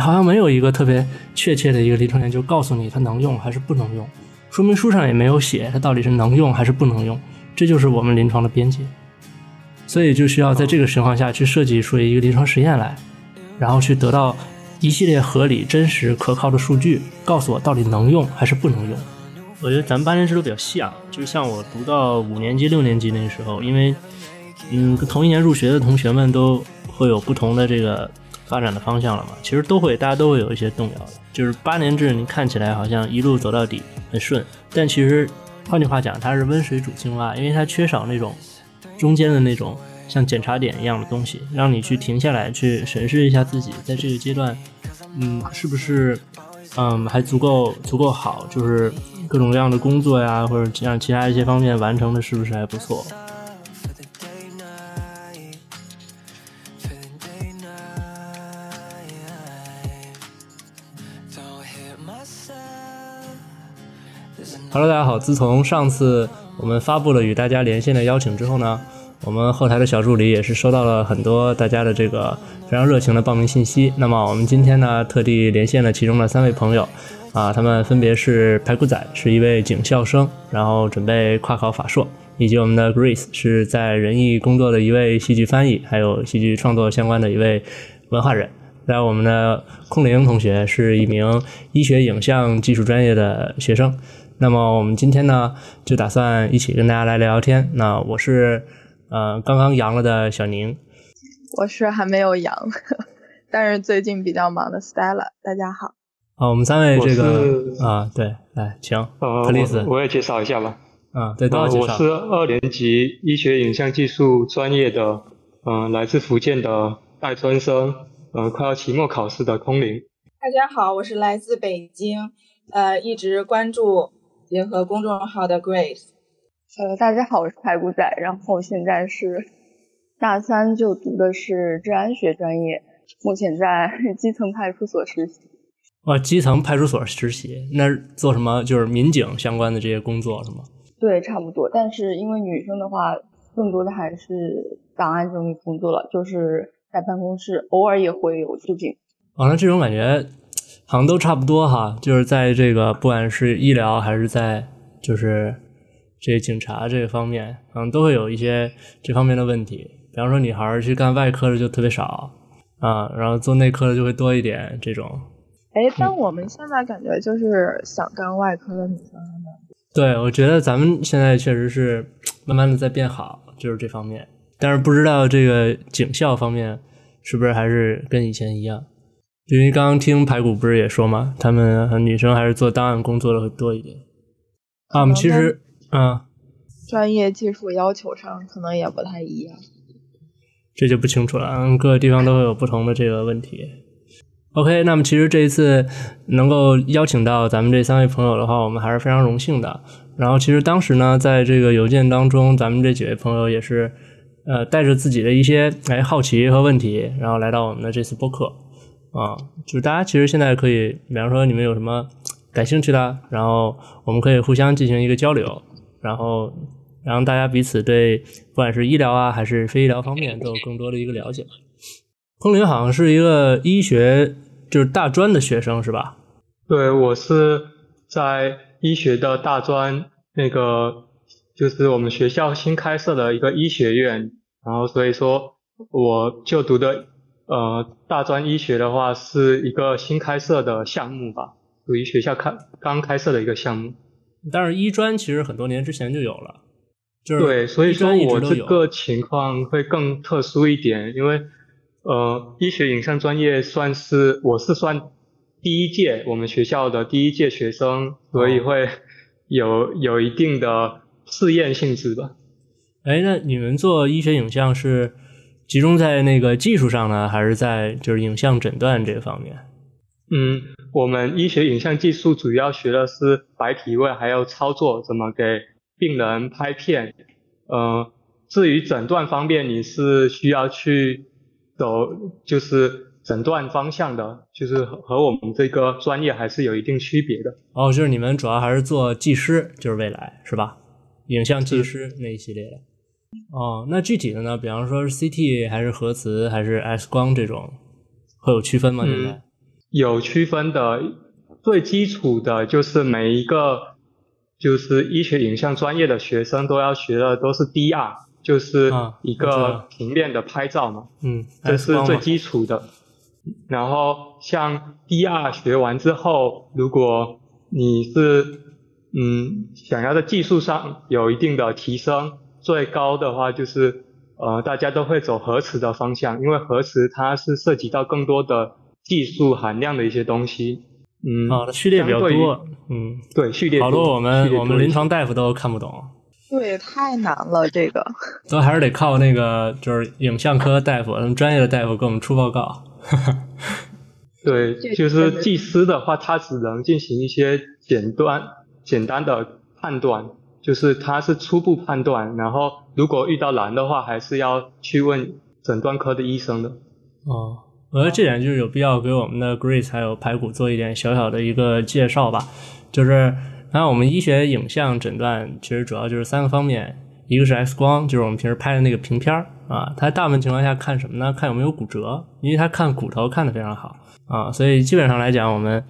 好像没有一个特别确切的一个临床研究告诉你它能用还是不能用，说明书上也没有写它到底是能用还是不能用，这就是我们临床的边界。所以就需要在这个情况下去设计出一个临床实验来，然后去得到一系列合理、真实、可靠的数据，告诉我到底能用还是不能用。我觉得咱们八年制都比较像，就像我读到五年级、六年级那个时候，因为嗯，同一年入学的同学们都会有不同的这个发展的方向了嘛，其实都会，大家都会有一些动摇的。就是八年制，你看起来好像一路走到底很顺，但其实换句话讲，它是温水煮青蛙，因为它缺少那种。中间的那种像检查点一样的东西，让你去停下来，去审视一下自己在这个阶段，嗯，是不是，嗯，还足够足够好，就是各种各样的工作呀，或者像其他一些方面完成的是不是还不错。Hello，大家好，自从上次。我们发布了与大家连线的邀请之后呢，我们后台的小助理也是收到了很多大家的这个非常热情的报名信息。那么我们今天呢，特地连线了其中的三位朋友，啊，他们分别是排骨仔，是一位警校生，然后准备跨考法硕，以及我们的 Grace 是在仁义工作的一位戏剧翻译，还有戏剧创作相关的一位文化人。在我们的空灵同学是一名医学影像技术专业的学生。那么我们今天呢，就打算一起跟大家来聊聊天。那我是呃刚刚阳了的小宁，我是还没有阳，但是最近比较忙的 Stella。大家好。啊，我们三位这个啊，对，来，请克里斯，我也介绍一下吧。啊，对，都要介绍。我是二年级医学影像技术专业的，嗯，来自福建的大专生，呃，快要期末考试的空灵。大家好，我是来自北京，呃，一直关注。联合公众号的 Grace，呃，大家好，我是排骨仔，然后现在是大三，就读的是治安学专业，目前在 基层派出所实习。哇，基层派出所实习，那做什么？就是民警相关的这些工作是吗？对，差不多。但是因为女生的话，更多的还是档案整理工作了，就是在办公室，偶尔也会有出警。哦，那这种感觉。好像都差不多哈，就是在这个不管是医疗还是在就是这些警察这个方面，可能都会有一些这方面的问题。比方说，女孩去干外科的就特别少啊，然后做内科的就会多一点这种。哎，但我们现在感觉就是想干外科的女生还蛮多。对，我觉得咱们现在确实是慢慢的在变好，就是这方面。但是不知道这个警校方面是不是还是跟以前一样。因为刚刚听排骨不是也说嘛，他们女生还是做档案工作的会多一点。啊，我们其实，嗯，专业技术要求上可能也不太一样，这就不清楚了。嗯，各个地方都会有不同的这个问题。OK，那么其实这一次能够邀请到咱们这三位朋友的话，我们还是非常荣幸的。然后其实当时呢，在这个邮件当中，咱们这几位朋友也是，呃，带着自己的一些哎好奇和问题，然后来到我们的这次播客。啊，就是大家其实现在可以，比方说你们有什么感兴趣的，然后我们可以互相进行一个交流，然后让大家彼此对不管是医疗啊还是非医疗方面都有更多的一个了解。空灵好像是一个医学就是大专的学生是吧？对，我是在医学的大专那个就是我们学校新开设的一个医学院，然后所以说我就读的。呃，大专医学的话是一个新开设的项目吧，属于学校开刚开设的一个项目。但是医专其实很多年之前就有了，就是对，所以说我这个情况会更特殊一点，因为呃，医学影像专业算是我是算第一届我们学校的第一届学生，所以会有有一定的试验性质吧。哎，那你们做医学影像是？集中在那个技术上呢，还是在就是影像诊断这方面？嗯，我们医学影像技术主要学的是白体位，还有操作怎么给病人拍片。呃，至于诊断方面，你是需要去走就是诊断方向的，就是和我们这个专业还是有一定区别的。哦，就是你们主要还是做技师，就是未来是吧？影像技师那一系列的。哦，那具体的呢？比方说是 CT 还是核磁还是 X 光这种，会有区分吗？现在？有区分的，最基础的就是每一个就是医学影像专业的学生都要学的都是 DR，就是一个平面的拍照嘛，嗯，这是最基础的。然后像 DR 学完之后，如果你是嗯想要在技术上有一定的提升，最高的话就是呃大家都会走核磁的方向，因为核磁它是涉及到更多的技术含量的一些东西。嗯，啊，序列比较多，嗯，对，序列好多我们我们临床大夫都看不懂。对，太难了，这个都还是得靠那个就是影像科大夫，专业的大夫给我们出报告。对，就是技师的话，他只能进行一些简单、简单的判断，就是他是初步判断，然后如果遇到难的话，还是要去问诊断科的医生的。哦，我觉得这点就是有必要给我们的 Grace 还有排骨做一点小小的一个介绍吧。就是，那我们医学影像诊断其实主要就是三个方面，一个是 X 光，就是我们平时拍的那个平片儿。啊，它大部分情况下看什么呢？看有没有骨折，因为它看骨头看得非常好啊，所以基本上来讲，我们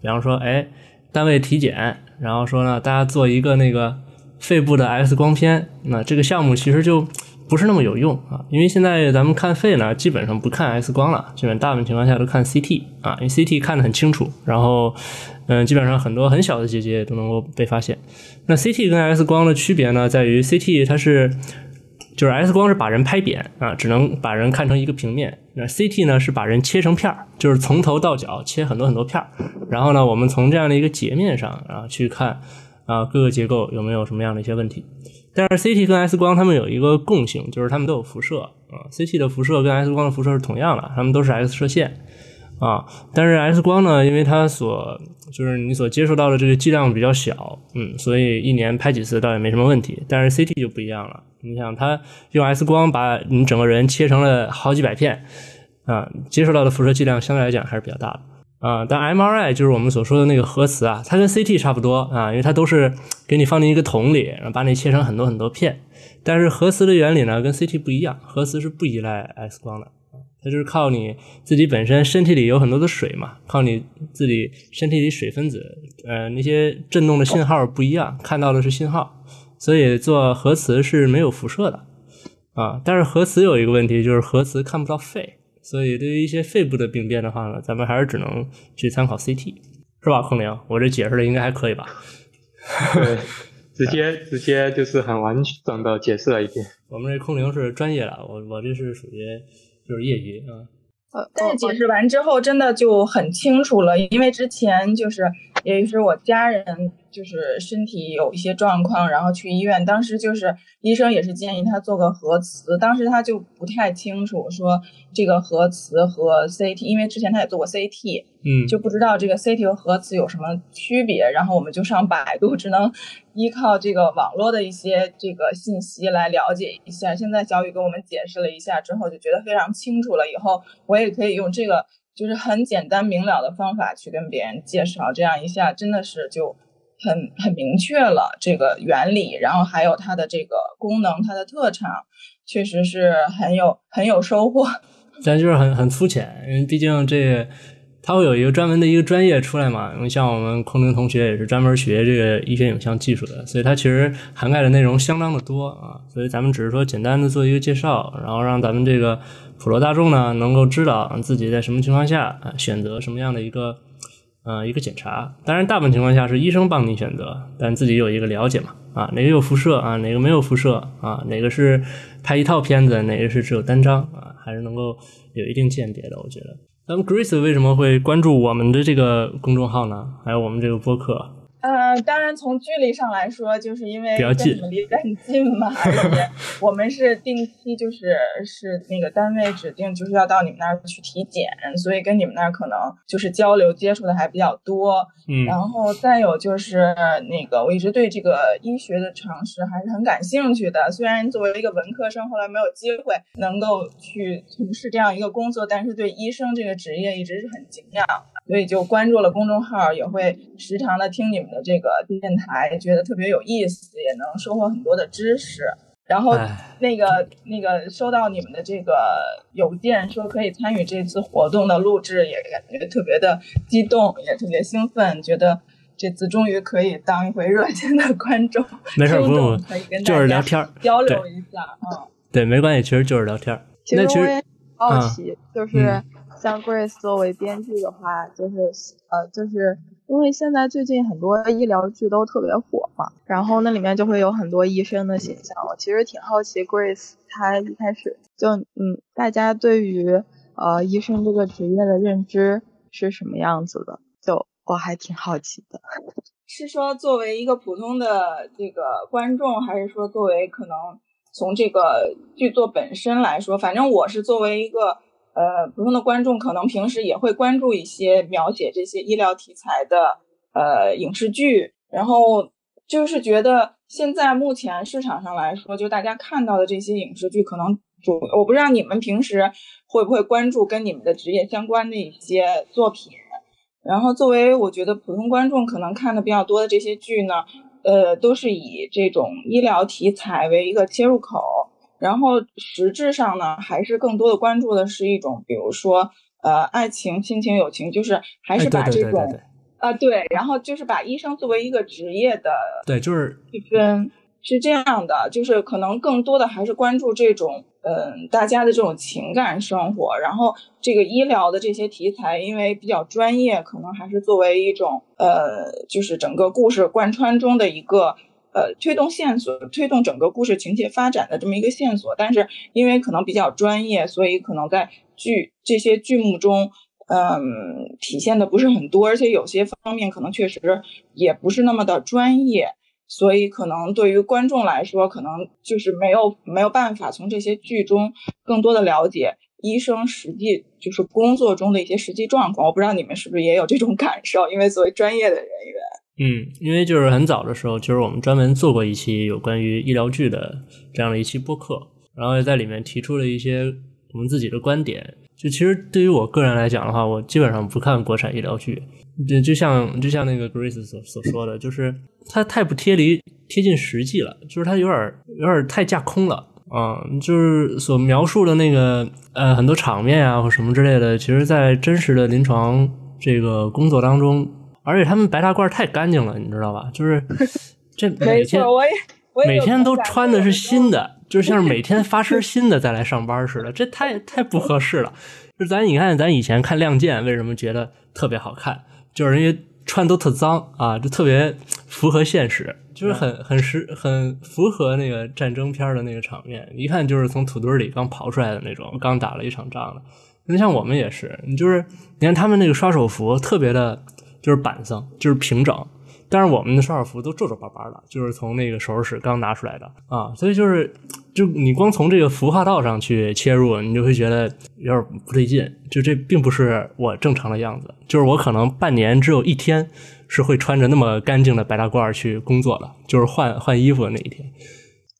比方说，哎，单位体检，然后说呢，大家做一个那个肺部的 X 光片，那这个项目其实就不是那么有用啊，因为现在咱们看肺呢，基本上不看 X 光了，基本大部分情况下都看 CT 啊，因为 CT 看得很清楚，然后嗯，基本上很多很小的结节都能够被发现。那 CT 跟 X 光的区别呢，在于 CT 它是。就是 X 光是把人拍扁啊，只能把人看成一个平面。那 CT 呢是把人切成片儿，就是从头到脚切很多很多片儿。然后呢，我们从这样的一个截面上啊去看啊各个结构有没有什么样的一些问题。但是 CT 跟 X 光它们有一个共性，就是它们都有辐射啊。CT 的辐射跟 X 光的辐射是同样的，它们都是 X 射线啊。但是 X 光呢，因为它所就是你所接触到的这个剂量比较小，嗯，所以一年拍几次倒也没什么问题。但是 CT 就不一样了。你想，它用 X 光把你整个人切成了好几百片，啊，接受到的辐射剂量相对来讲还是比较大的，啊，但 MRI 就是我们所说的那个核磁啊，它跟 CT 差不多啊，因为它都是给你放进一个桶里，然后把你切成很多很多片，但是核磁的原理呢跟 CT 不一样，核磁是不依赖 X 光的，它就是靠你自己本身身体里有很多的水嘛，靠你自己身体里水分子，呃，那些振动的信号不一样，看到的是信号。所以做核磁是没有辐射的啊，但是核磁有一个问题，就是核磁看不到肺，所以对于一些肺部的病变的话呢，咱们还是只能去参考 CT，是吧？空灵，我这解释的应该还可以吧？对，直接直接就是很完整的解释了一遍。我们这空灵是专业的，我我这是属于就是业余啊。呃，但是解释完之后真的就很清楚了，因为之前就是也是我家人。就是身体有一些状况，然后去医院，当时就是医生也是建议他做个核磁，当时他就不太清楚说这个核磁和 CT，因为之前他也做过 CT，嗯，就不知道这个 CT 和核磁有什么区别，然后我们就上百度，只能依靠这个网络的一些这个信息来了解一下。现在小雨给我们解释了一下之后，就觉得非常清楚了，以后我也可以用这个就是很简单明了的方法去跟别人介绍，这样一下真的是就。很很明确了这个原理，然后还有它的这个功能，它的特长，确实是很有很有收获。但就是很很粗浅，因为毕竟这它会有一个专门的一个专业出来嘛。因为像我们空灵同学也是专门学这个医学影像技术的，所以它其实涵盖的内容相当的多啊。所以咱们只是说简单的做一个介绍，然后让咱们这个普罗大众呢能够知道自己在什么情况下啊选择什么样的一个。呃，一个检查，当然大部分情况下是医生帮你选择，但自己有一个了解嘛，啊，哪个有辐射啊，哪个没有辐射啊，哪个是拍一套片子，哪个是只有单张啊，还是能够有一定鉴别的，我觉得。那么 Grace 为什么会关注我们的这个公众号呢？还有我们这个播客？呃，当然从距离上来说，就是因为跟你们离得很近嘛，而且 我们是定期就是是那个单位指定就是要到你们那儿去体检，所以跟你们那儿可能就是交流接触的还比较多。嗯，然后再有就是那个我一直对这个医学的常识还是很感兴趣的，虽然作为一个文科生，后来没有机会能够去从事这样一个工作，但是对医生这个职业一直是很敬仰。所以就关注了公众号，也会时常的听你们的这个电台，觉得特别有意思，也能收获很多的知识。然后那个那个收到你们的这个邮件，说可以参与这次活动的录制，也感觉特别的激动，也特别兴奋，觉得这次终于可以当一回热心的观众。没事，不用，可以跟就是聊天交流一下啊。对，没关系，其实就是聊天。其实我也好奇，就是像 Grace 作为编剧的话，就是呃，就是。因为现在最近很多医疗剧都特别火嘛，然后那里面就会有很多医生的形象。我其实挺好奇，Grace 她一开始就嗯，大家对于呃医生这个职业的认知是什么样子的？就我还挺好奇的。是说作为一个普通的这个观众，还是说作为可能从这个剧作本身来说？反正我是作为一个。呃，普通的观众可能平时也会关注一些描写这些医疗题材的呃影视剧，然后就是觉得现在目前市场上来说，就大家看到的这些影视剧，可能主我不知道你们平时会不会关注跟你们的职业相关的一些作品，然后作为我觉得普通观众可能看的比较多的这些剧呢，呃，都是以这种医疗题材为一个切入口。然后实质上呢，还是更多的关注的是一种，比如说，呃，爱情、亲情、友情，就是还是把这种，啊，对，然后就是把医生作为一个职业的，对，就是区分是这样的，就是可能更多的还是关注这种，嗯，大家的这种情感生活。然后这个医疗的这些题材，因为比较专业，可能还是作为一种，呃，就是整个故事贯穿中的一个。呃，推动线索，推动整个故事情节发展的这么一个线索，但是因为可能比较专业，所以可能在剧这些剧目中，嗯，体现的不是很多，而且有些方面可能确实也不是那么的专业，所以可能对于观众来说，可能就是没有没有办法从这些剧中更多的了解医生实际就是工作中的一些实际状况。我不知道你们是不是也有这种感受，因为作为专业的人员。嗯，因为就是很早的时候，就是我们专门做过一期有关于医疗剧的这样的一期播客，然后也在里面提出了一些我们自己的观点。就其实对于我个人来讲的话，我基本上不看国产医疗剧，就就像就像那个 Grace 所所说的，就是它太不贴离贴近实际了，就是它有点有点太架空了啊，就是所描述的那个呃很多场面啊或什么之类的，其实在真实的临床这个工作当中。而且他们白大褂太干净了，你知道吧？就是 这每天每天都穿的是新的，就像是每天发身 新的再来上班似的，这太太不合适了。就咱你看，咱以前看《亮剑》，为什么觉得特别好看？就是因为穿都特脏啊，就特别符合现实，就是很很实很符合那个战争片的那个场面，一看就是从土堆里刚刨出来的那种，刚打了一场仗的。那像我们也是，你就是你看他们那个刷手服特别的。就是板上，就是平整，但是我们的刷手服都皱皱巴巴的，就是从那个手术室刚拿出来的啊，所以就是，就你光从这个服化道上去切入，你就会觉得有点不对劲，就这并不是我正常的样子，就是我可能半年只有一天是会穿着那么干净的白大褂去工作的，就是换换衣服的那一天。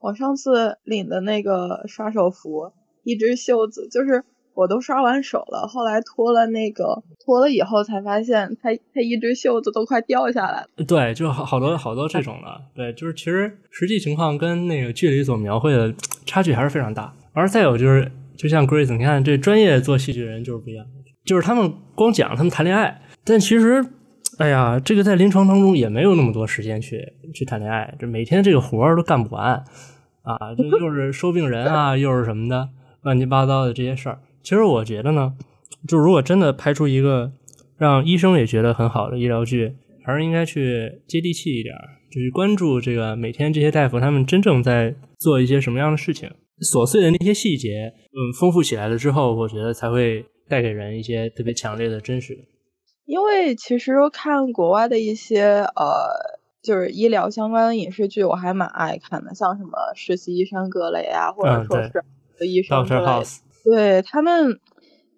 我上次领的那个刷手服，一只袖子就是。我都刷完手了，后来脱了那个脱了以后才发现，它它一只袖子都快掉下来了。对，就好好多好多这种的。对，就是其实实际情况跟那个剧里所描绘的差距还是非常大。而再有就是，就像 Grace，你看这专业做戏剧人就是不一样，就是他们光讲他们谈恋爱，但其实，哎呀，这个在临床当中也没有那么多时间去去谈恋爱，这每天这个活儿都干不完啊，就又是收病人啊，又是什么的乱七八糟的这些事儿。其实我觉得呢，就如果真的拍出一个让医生也觉得很好的医疗剧，还是应该去接地气一点，就是关注这个每天这些大夫他们真正在做一些什么样的事情，琐碎的那些细节，嗯，丰富起来了之后，我觉得才会带给人一些特别强烈的真实。因为其实看国外的一些呃，就是医疗相关的影视剧，我还蛮爱看的，像什么《实习医生格雷》啊，或者说是《医生格雷》。对他们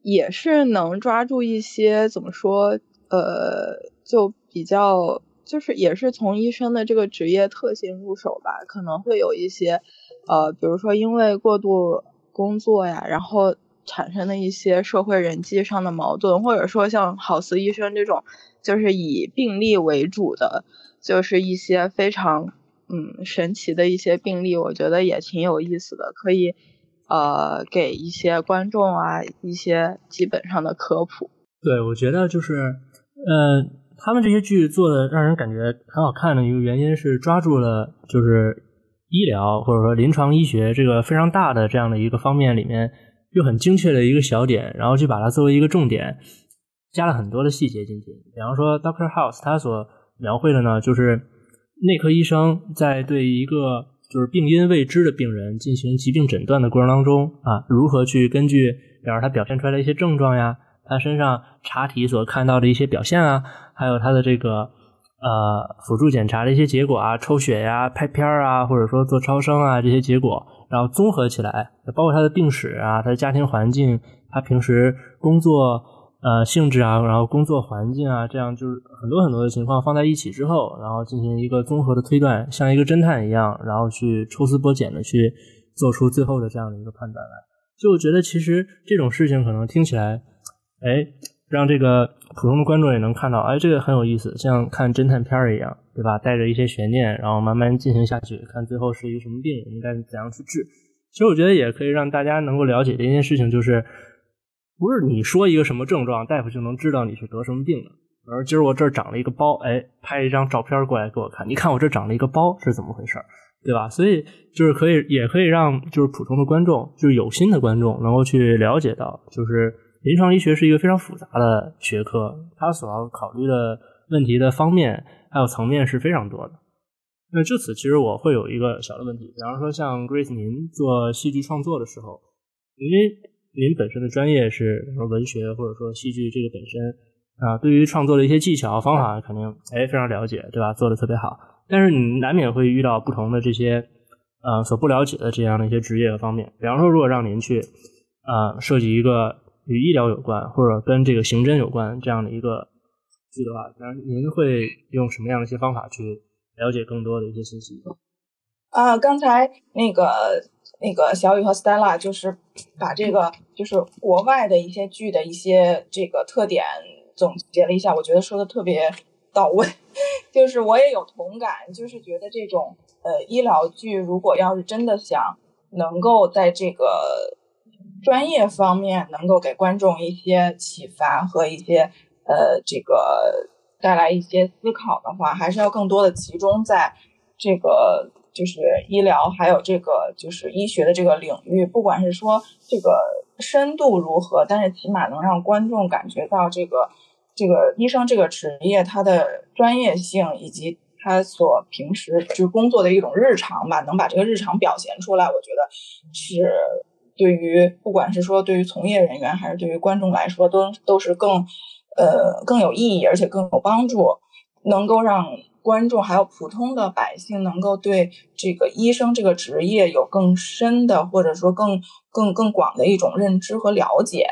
也是能抓住一些怎么说，呃，就比较就是也是从医生的这个职业特性入手吧，可能会有一些，呃，比如说因为过度工作呀，然后产生的一些社会人际上的矛盾，或者说像好似医生这种，就是以病例为主的，就是一些非常嗯神奇的一些病例，我觉得也挺有意思的，可以呃给一些观众啊一些基本上的科普。对，我觉得就是呃他们这些剧做的让人感觉很好看的一个原因是抓住了就是医疗或者说临床医学这个非常大的这样的一个方面里面又很精确的一个小点，然后去把它作为一个重点。加了很多的细节进去，比方说 Doctor House，他所描绘的呢，就是内科医生在对一个就是病因未知的病人进行疾病诊断的过程当中啊，如何去根据，比方他表现出来的一些症状呀，他身上查体所看到的一些表现啊，还有他的这个呃辅助检查的一些结果啊，抽血呀、拍片儿啊，或者说做超声啊这些结果，然后综合起来，包括他的病史啊、他的家庭环境、他平时工作。呃，性质啊，然后工作环境啊，这样就是很多很多的情况放在一起之后，然后进行一个综合的推断，像一个侦探一样，然后去抽丝剥茧的去做出最后的这样的一个判断来。就我觉得，其实这种事情可能听起来，哎，让这个普通的观众也能看到，哎，这个很有意思，像看侦探片儿一样，对吧？带着一些悬念，然后慢慢进行下去，看最后是一个什么病，应该怎样去治。其实我觉得也可以让大家能够了解的一件事情就是。不是你说一个什么症状，大夫就能知道你是得什么病的。而今儿我这儿长了一个包，哎，拍一张照片过来给我看，你看我这长了一个包是怎么回事对吧？所以就是可以，也可以让就是普通的观众，就是有心的观众，能够去了解到，就是临床医学是一个非常复杂的学科，它所要考虑的问题的方面还有层面是非常多的。那就此，其实我会有一个小的问题，比方说像 Grace 您做戏剧创作的时候，因为。您本身的专业是什么文学或者说戏剧这个本身啊，对于创作的一些技巧方法肯定哎非常了解，对吧？做的特别好。但是你难免会遇到不同的这些呃所不了解的这样的一些职业的方面。比方说，如果让您去呃设计一个与医疗有关或者跟这个刑侦有关这样的一个剧的话，那您会用什么样的一些方法去了解更多的一些信息？啊，刚才那个。那个小雨和 Stella 就是把这个就是国外的一些剧的一些这个特点总结了一下，我觉得说的特别到位。就是我也有同感，就是觉得这种呃医疗剧，如果要是真的想能够在这个专业方面能够给观众一些启发和一些呃这个带来一些思考的话，还是要更多的集中在这个。就是医疗，还有这个就是医学的这个领域，不管是说这个深度如何，但是起码能让观众感觉到这个这个医生这个职业它的专业性，以及他所平时就是工作的一种日常吧，能把这个日常表现出来，我觉得是对于不管是说对于从业人员还是对于观众来说，都都是更呃更有意义，而且更有帮助，能够让。观众还有普通的百姓能够对这个医生这个职业有更深的或者说更更更广的一种认知和了解，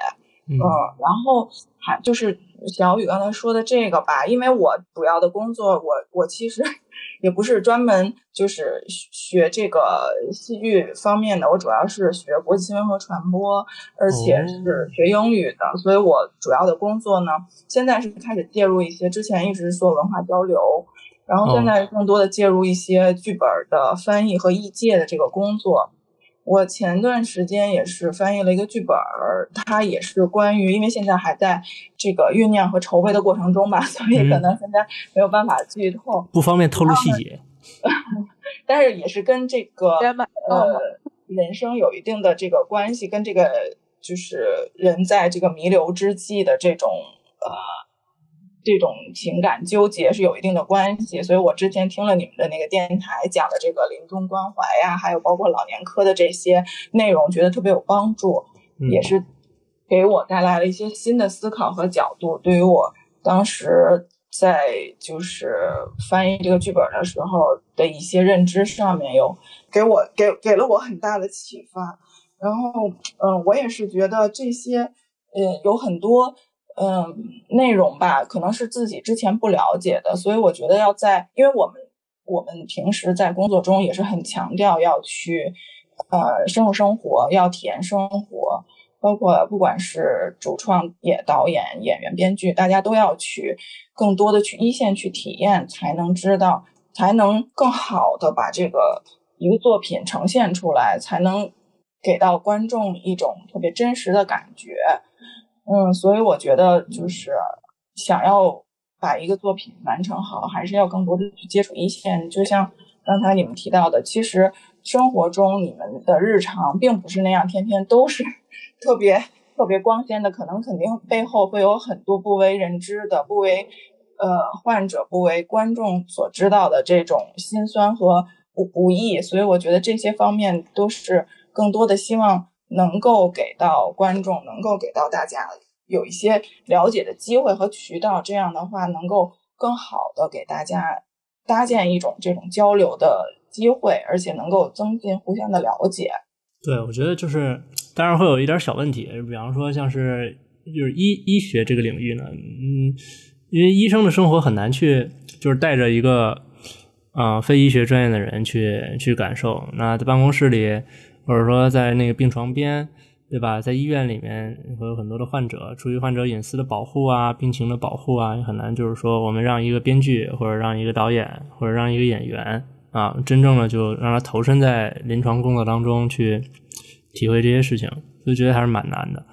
嗯，然后还就是小雨刚才说的这个吧，因为我主要的工作，我我其实 也不是专门就是学这个戏剧方面的，我主要是学国际新闻和传播，而且是学英语的，所以我主要的工作呢，现在是开始介入一些之前一直做文化交流。然后现在更多的介入一些剧本的翻译和译介的这个工作。我前段时间也是翻译了一个剧本，它也是关于，因为现在还在这个酝酿和筹备的过程中吧，所以可能现在没有办法剧透，不方便透露细节。但是也是跟这个呃人生有一定的这个关系，跟这个就是人在这个弥留之际的这种呃。这种情感纠结是有一定的关系，所以我之前听了你们的那个电台讲的这个临终关怀呀，还有包括老年科的这些内容，觉得特别有帮助，也是给我带来了一些新的思考和角度。对于我当时在就是翻译这个剧本的时候的一些认知上面，有给我给给了我很大的启发。然后，嗯，我也是觉得这些，嗯，有很多。嗯，内容吧，可能是自己之前不了解的，所以我觉得要在，因为我们我们平时在工作中也是很强调要去，呃，深入生活，要体验生活，包括不管是主创、也导演、演员、编剧，大家都要去更多的去一线去体验，才能知道才能更好的把这个一个作品呈现出来，才能给到观众一种特别真实的感觉。嗯，所以我觉得就是想要把一个作品完成好，还是要更多的去接触一线。就像刚才你们提到的，其实生活中你们的日常并不是那样，天天都是特别特别光鲜的，可能肯定背后会有很多不为人知的、不为呃患者、不为观众所知道的这种心酸和不不易。所以我觉得这些方面都是更多的希望。能够给到观众，能够给到大家有一些了解的机会和渠道，这样的话能够更好的给大家搭建一种这种交流的机会，而且能够增进互相的了解。对，我觉得就是当然会有一点小问题，比方说像是就是医医学这个领域呢，嗯，因为医生的生活很难去就是带着一个啊非医学专业的人去去感受，那在办公室里。或者说在那个病床边，对吧？在医院里面会有很多的患者，出于患者隐私的保护啊，病情的保护啊，很难就是说我们让一个编剧或者让一个导演或者让一个演员啊，真正的就让他投身在临床工作当中去体会这些事情，就觉得还是蛮难的。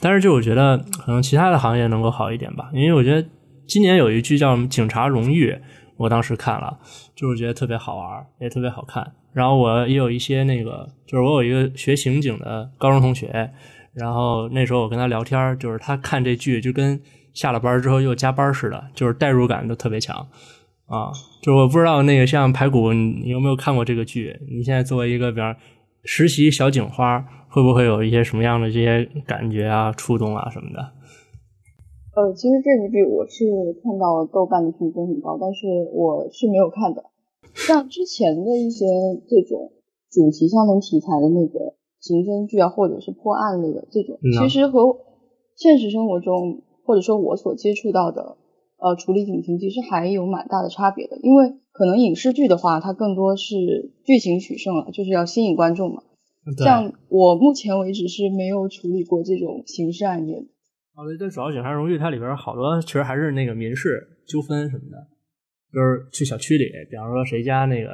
但是就我觉得可能其他的行业能够好一点吧，因为我觉得今年有一剧叫《警察荣誉》，我当时看了，就是觉得特别好玩，也特别好看。然后我也有一些那个，就是我有一个学刑警的高中同学，然后那时候我跟他聊天，就是他看这剧就跟下了班之后又加班似的，就是代入感都特别强啊。就是我不知道那个像排骨，你有没有看过这个剧？你现在作为一个比方实习小警花，会不会有一些什么样的这些感觉啊、触动啊什么的？呃，其实这部剧我是看到豆瓣的评分很高，但是我是没有看的。像之前的一些这种主题相同题材的那个刑侦剧啊，或者是破案类的这种，其实和现实生活中或者说我所接触到的呃处理警情，其实还有蛮大的差别的。因为可能影视剧的话，它更多是剧情取胜了，就是要吸引观众嘛。像我目前为止是没有处理过这种刑事案件。哦，对，这主要《警察荣誉》它里边好多其实还是那个民事纠纷什么的。就是去小区里，比方说谁家那个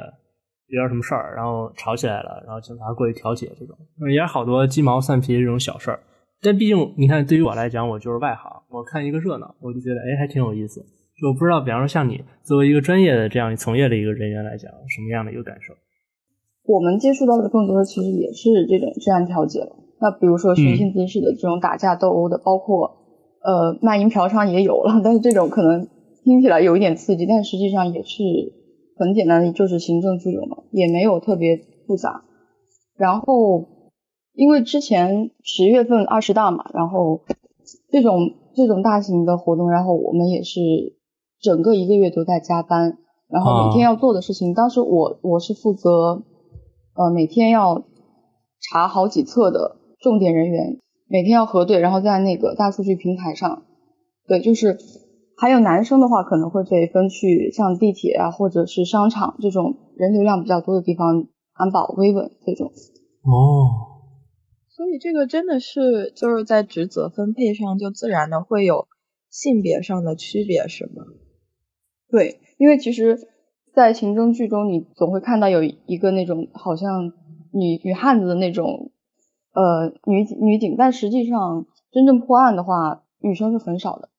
有点什么事儿，然后吵起来了，然后警察过去调解，这种也是好多鸡毛蒜皮这种小事儿。但毕竟你看，对于我来讲，我就是外行，我看一个热闹，我就觉得哎，还挺有意思。就我不知道，比方说像你作为一个专业的这样从业的一个人员来讲，什么样的一个感受？我们接触到的更多的其实也是这种治安调解了。那比如说寻衅滋事的这种打架斗殴的，包括呃卖淫嫖娼也有了，但是这种可能。听起来有一点刺激，但实际上也是很简单的，就是行政拘留嘛，也没有特别复杂。然后，因为之前十月份二十大嘛，然后这种这种大型的活动，然后我们也是整个一个月都在加班，然后每天要做的事情，当时我我是负责呃每天要查好几册的重点人员，每天要核对，然后在那个大数据平台上，对，就是。还有男生的话，可能会被分去像地铁啊，或者是商场这种人流量比较多的地方安保、维稳这种。哦，所以这个真的是就是在职责分配上就自然的会有性别上的区别，是吗？对，因为其实，在刑侦剧中，你总会看到有一个那种好像女女汉子的那种呃女女警，但实际上真正破案的话，女生是很少的。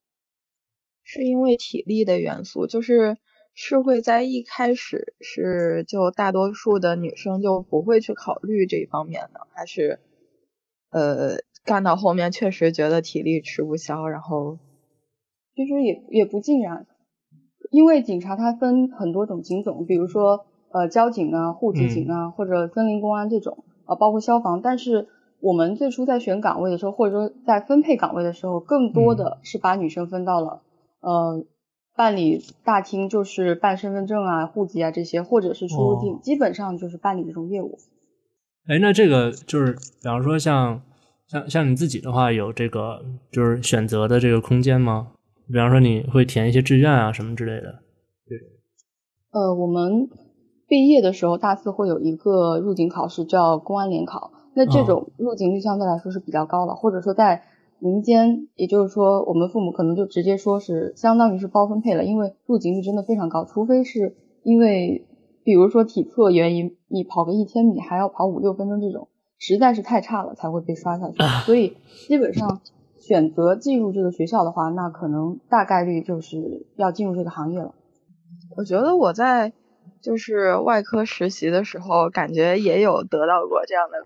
是因为体力的元素，就是是会在一开始是就大多数的女生就不会去考虑这一方面的，还是呃干到后面确实觉得体力吃不消，然后其实也也不尽然，因为警察他分很多种警种，比如说呃交警啊、户籍警啊或者森林公安这种啊，包括消防，但是我们最初在选岗位的时候，或者说在分配岗位的时候，更多的是把女生分到了。呃，办理大厅就是办身份证啊、户籍啊这些，或者是出入境，基本上就是办理这种业务。哎，那这个就是，比方说像像像你自己的话，有这个就是选择的这个空间吗？比方说你会填一些志愿啊什么之类的。对。呃，我们毕业的时候大四会有一个入警考试，叫公安联考。那这种入警率相对来说是比较高的，或者说在。民间，也就是说，我们父母可能就直接说是相当于是包分配了，因为入警率真的非常高，除非是因为比如说体测原因，你跑个一千米还要跑五六分钟这种，实在是太差了才会被刷下去。所以基本上选择进入这个学校的话，那可能大概率就是要进入这个行业了。我觉得我在就是外科实习的时候，感觉也有得到过这样的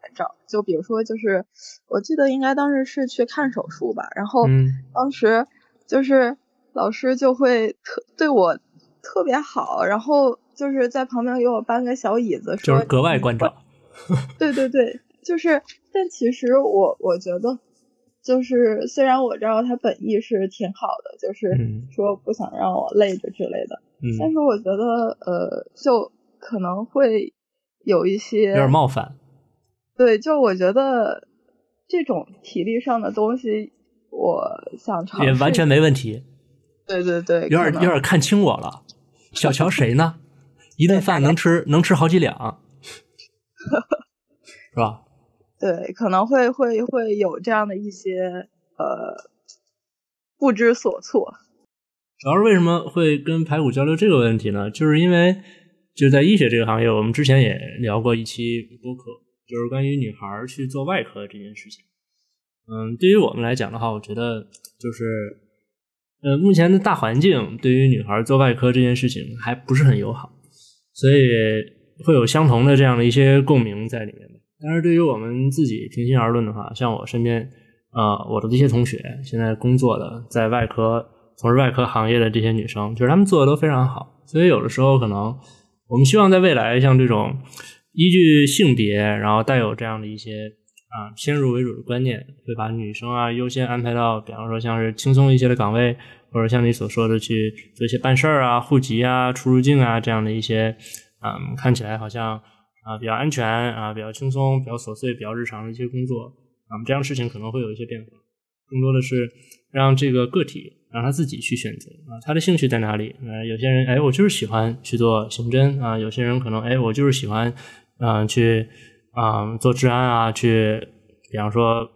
关照。就比如说，就是我记得应该当时是去看手术吧，然后当时就是老师就会特对我特别好，然后就是在旁边给我搬个小椅子，就是格外关照。对对对，就是，但其实我我觉得。就是虽然我知道他本意是挺好的，就是说不想让我累着之类的，但是我觉得呃，就可能会有一些有点冒犯。对，就我觉得这种体力上的东西，我想尝试也完全没问题。对对对，有点有点看清我了。小瞧谁呢？一顿饭能吃能吃好几两，是吧？对，可能会会会有这样的一些呃不知所措。主要是为什么会跟排骨交流这个问题呢？就是因为就在医学这个行业，我们之前也聊过一期播客，就是关于女孩去做外科这件事情。嗯，对于我们来讲的话，我觉得就是呃，目前的大环境对于女孩做外科这件事情还不是很友好，所以会有相同的这样的一些共鸣在里面的。但是对于我们自己平心而论的话，像我身边，呃，我的这些同学现在工作的在外科从事外科行业的这些女生，就是她们做的都非常好。所以有的时候可能我们希望在未来，像这种依据性别，然后带有这样的一些啊先入为主的观念，会把女生啊优先安排到，比方说像是轻松一些的岗位，或者像你所说的去做一些办事儿啊、户籍啊、出入境啊这样的一些，嗯，看起来好像。啊，比较安全啊，比较轻松，比较琐碎，比较日常的一些工作啊，这样的事情可能会有一些变化。更多的是让这个个体让他自己去选择啊，他的兴趣在哪里？呃，有些人哎，我就是喜欢去做刑侦啊，有些人可能哎，我就是喜欢嗯去啊做治安啊，去比方说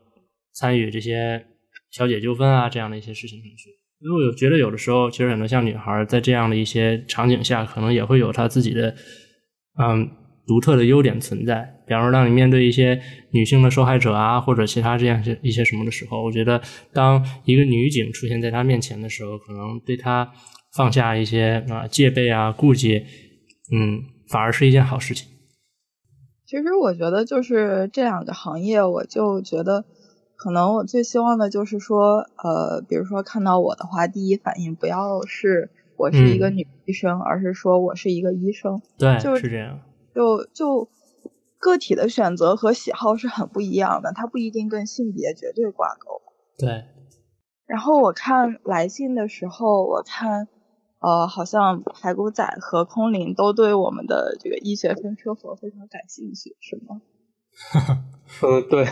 参与这些调解纠纷啊这样的一些事情上去。因为我觉得有的时候，其实很多像女孩在这样的一些场景下，可能也会有她自己的嗯。独特的优点存在，比方说，当你面对一些女性的受害者啊，或者其他这样些一些什么的时候，我觉得，当一个女警出现在他面前的时候，可能对他放下一些啊戒备啊顾忌，嗯，反而是一件好事情。其实我觉得，就是这两个行业，我就觉得，可能我最希望的就是说，呃，比如说看到我的话，第一反应不要是我是一个女医生，而是说我是一个医生。对，就是这样。就就个体的选择和喜好是很不一样的，它不一定跟性别绝对挂钩。对。然后我看来信的时候，我看呃，好像排骨仔和空灵都对我们的这个医学分车佛非常感兴趣，是吗？嗯，对，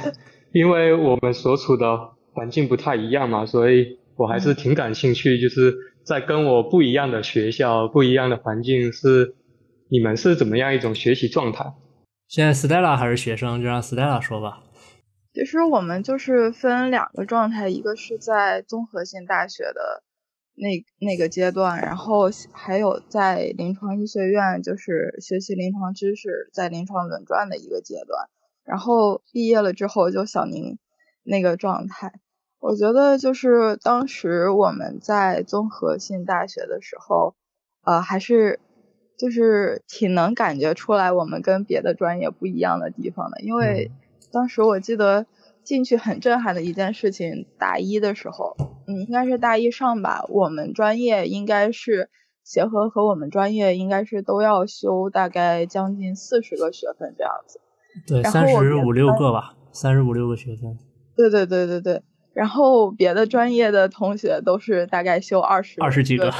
因为我们所处的环境不太一样嘛，所以我还是挺感兴趣，就是在跟我不一样的学校、不一样的环境是。你们是怎么样一种学习状态？现在 Stella 还是学生，就让 Stella 说吧。其实我们就是分两个状态，一个是在综合性大学的那那个阶段，然后还有在临床医学院，就是学习临床知识，在临床轮转的一个阶段。然后毕业了之后，就小宁那个状态。我觉得就是当时我们在综合性大学的时候，呃，还是。就是挺能感觉出来我们跟别的专业不一样的地方的，因为当时我记得进去很震撼的一件事情，大一的时候，嗯，应该是大一上吧，我们专业应该是协和和我们专业应该是都要修大概将近四十个学分这样子，对，三十五六个吧，三十五六个学分，对对对对对，然后别的专业的同学都是大概修二十二十几个，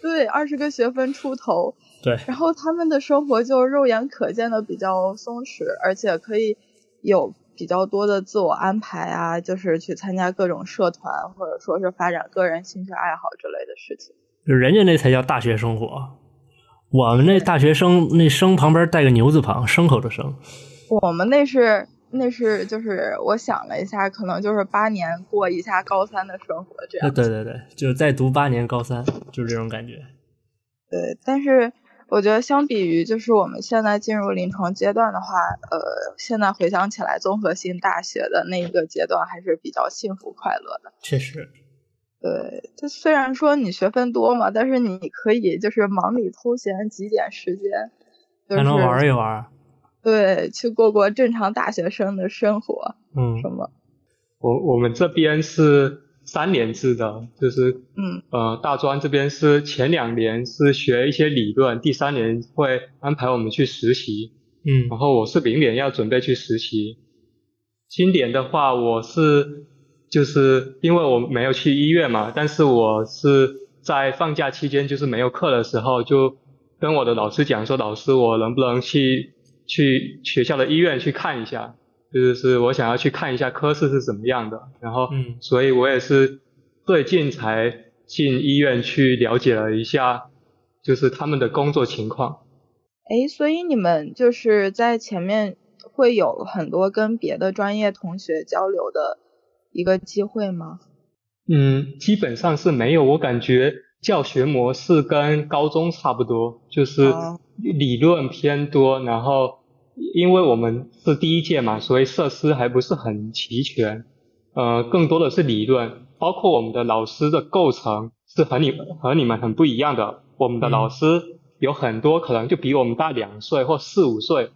对，二十个学分出头。对，然后他们的生活就肉眼可见的比较松弛，而且可以有比较多的自我安排啊，就是去参加各种社团，或者说是发展个人兴趣爱好之类的事情。就人家那才叫大学生活，我们那大学生那生旁边带个牛字旁，牲口的牲。我们那是那是就是我想了一下，可能就是八年过一下高三的生活这样。对对对，就是再读八年高三，就是这种感觉。对，但是我觉得相比于就是我们现在进入临床阶段的话，呃，现在回想起来，综合性大学的那个阶段还是比较幸福快乐的。确实。对，它虽然说你学分多嘛，但是你可以就是忙里偷闲，挤点时间，还能玩一玩。对，去过过正常大学生的生活。嗯。什么？我我们这边是三年制的，就是嗯呃，大专这边是前两年是学一些理论，第三年会安排我们去实习。嗯。然后我是明年要准备去实习。今年的话，我是。就是因为我没有去医院嘛，但是我是在放假期间，就是没有课的时候，就跟我的老师讲说，老师我能不能去去学校的医院去看一下，就是我想要去看一下科室是怎么样的，然后，嗯，所以我也是最近才进医院去了解了一下，就是他们的工作情况。哎，所以你们就是在前面会有很多跟别的专业同学交流的。一个机会吗？嗯，基本上是没有。我感觉教学模式跟高中差不多，就是理论偏多。然后，因为我们是第一届嘛，所以设施还不是很齐全。呃，更多的是理论，包括我们的老师的构成是和你和你们很不一样的。我们的老师有很多可能就比我们大两岁或四五岁，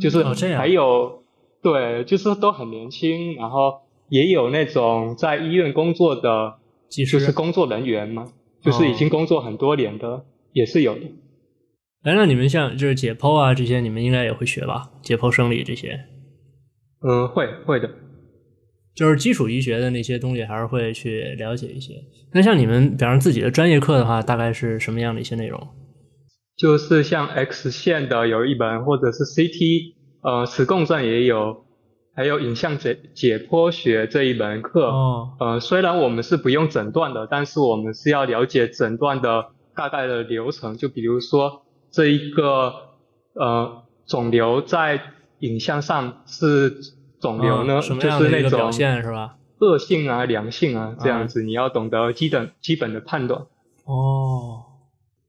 就是还有对，就是都很年轻，然后。也有那种在医院工作的，就是工作人员嘛，就是已经工作很多年的，也是有的。哎，那你们像就是解剖啊这些，你们应该也会学吧？解剖生理这些？嗯，会会的。就是基础医学的那些东西，还是会去了解一些。那像你们，比方自己的专业课的话，大概是什么样的一些内容？就是像 X 线的有一本，或者是 CT，呃，磁共振也有。还有影像解解剖学这一门课，哦呃，虽然我们是不用诊断的，但是我们是要了解诊断的大概的流程。就比如说这一个呃肿瘤在影像上是肿瘤呢，就是那种是吧？恶性啊、良性啊这样子，你要懂得基本基本的判断。哦，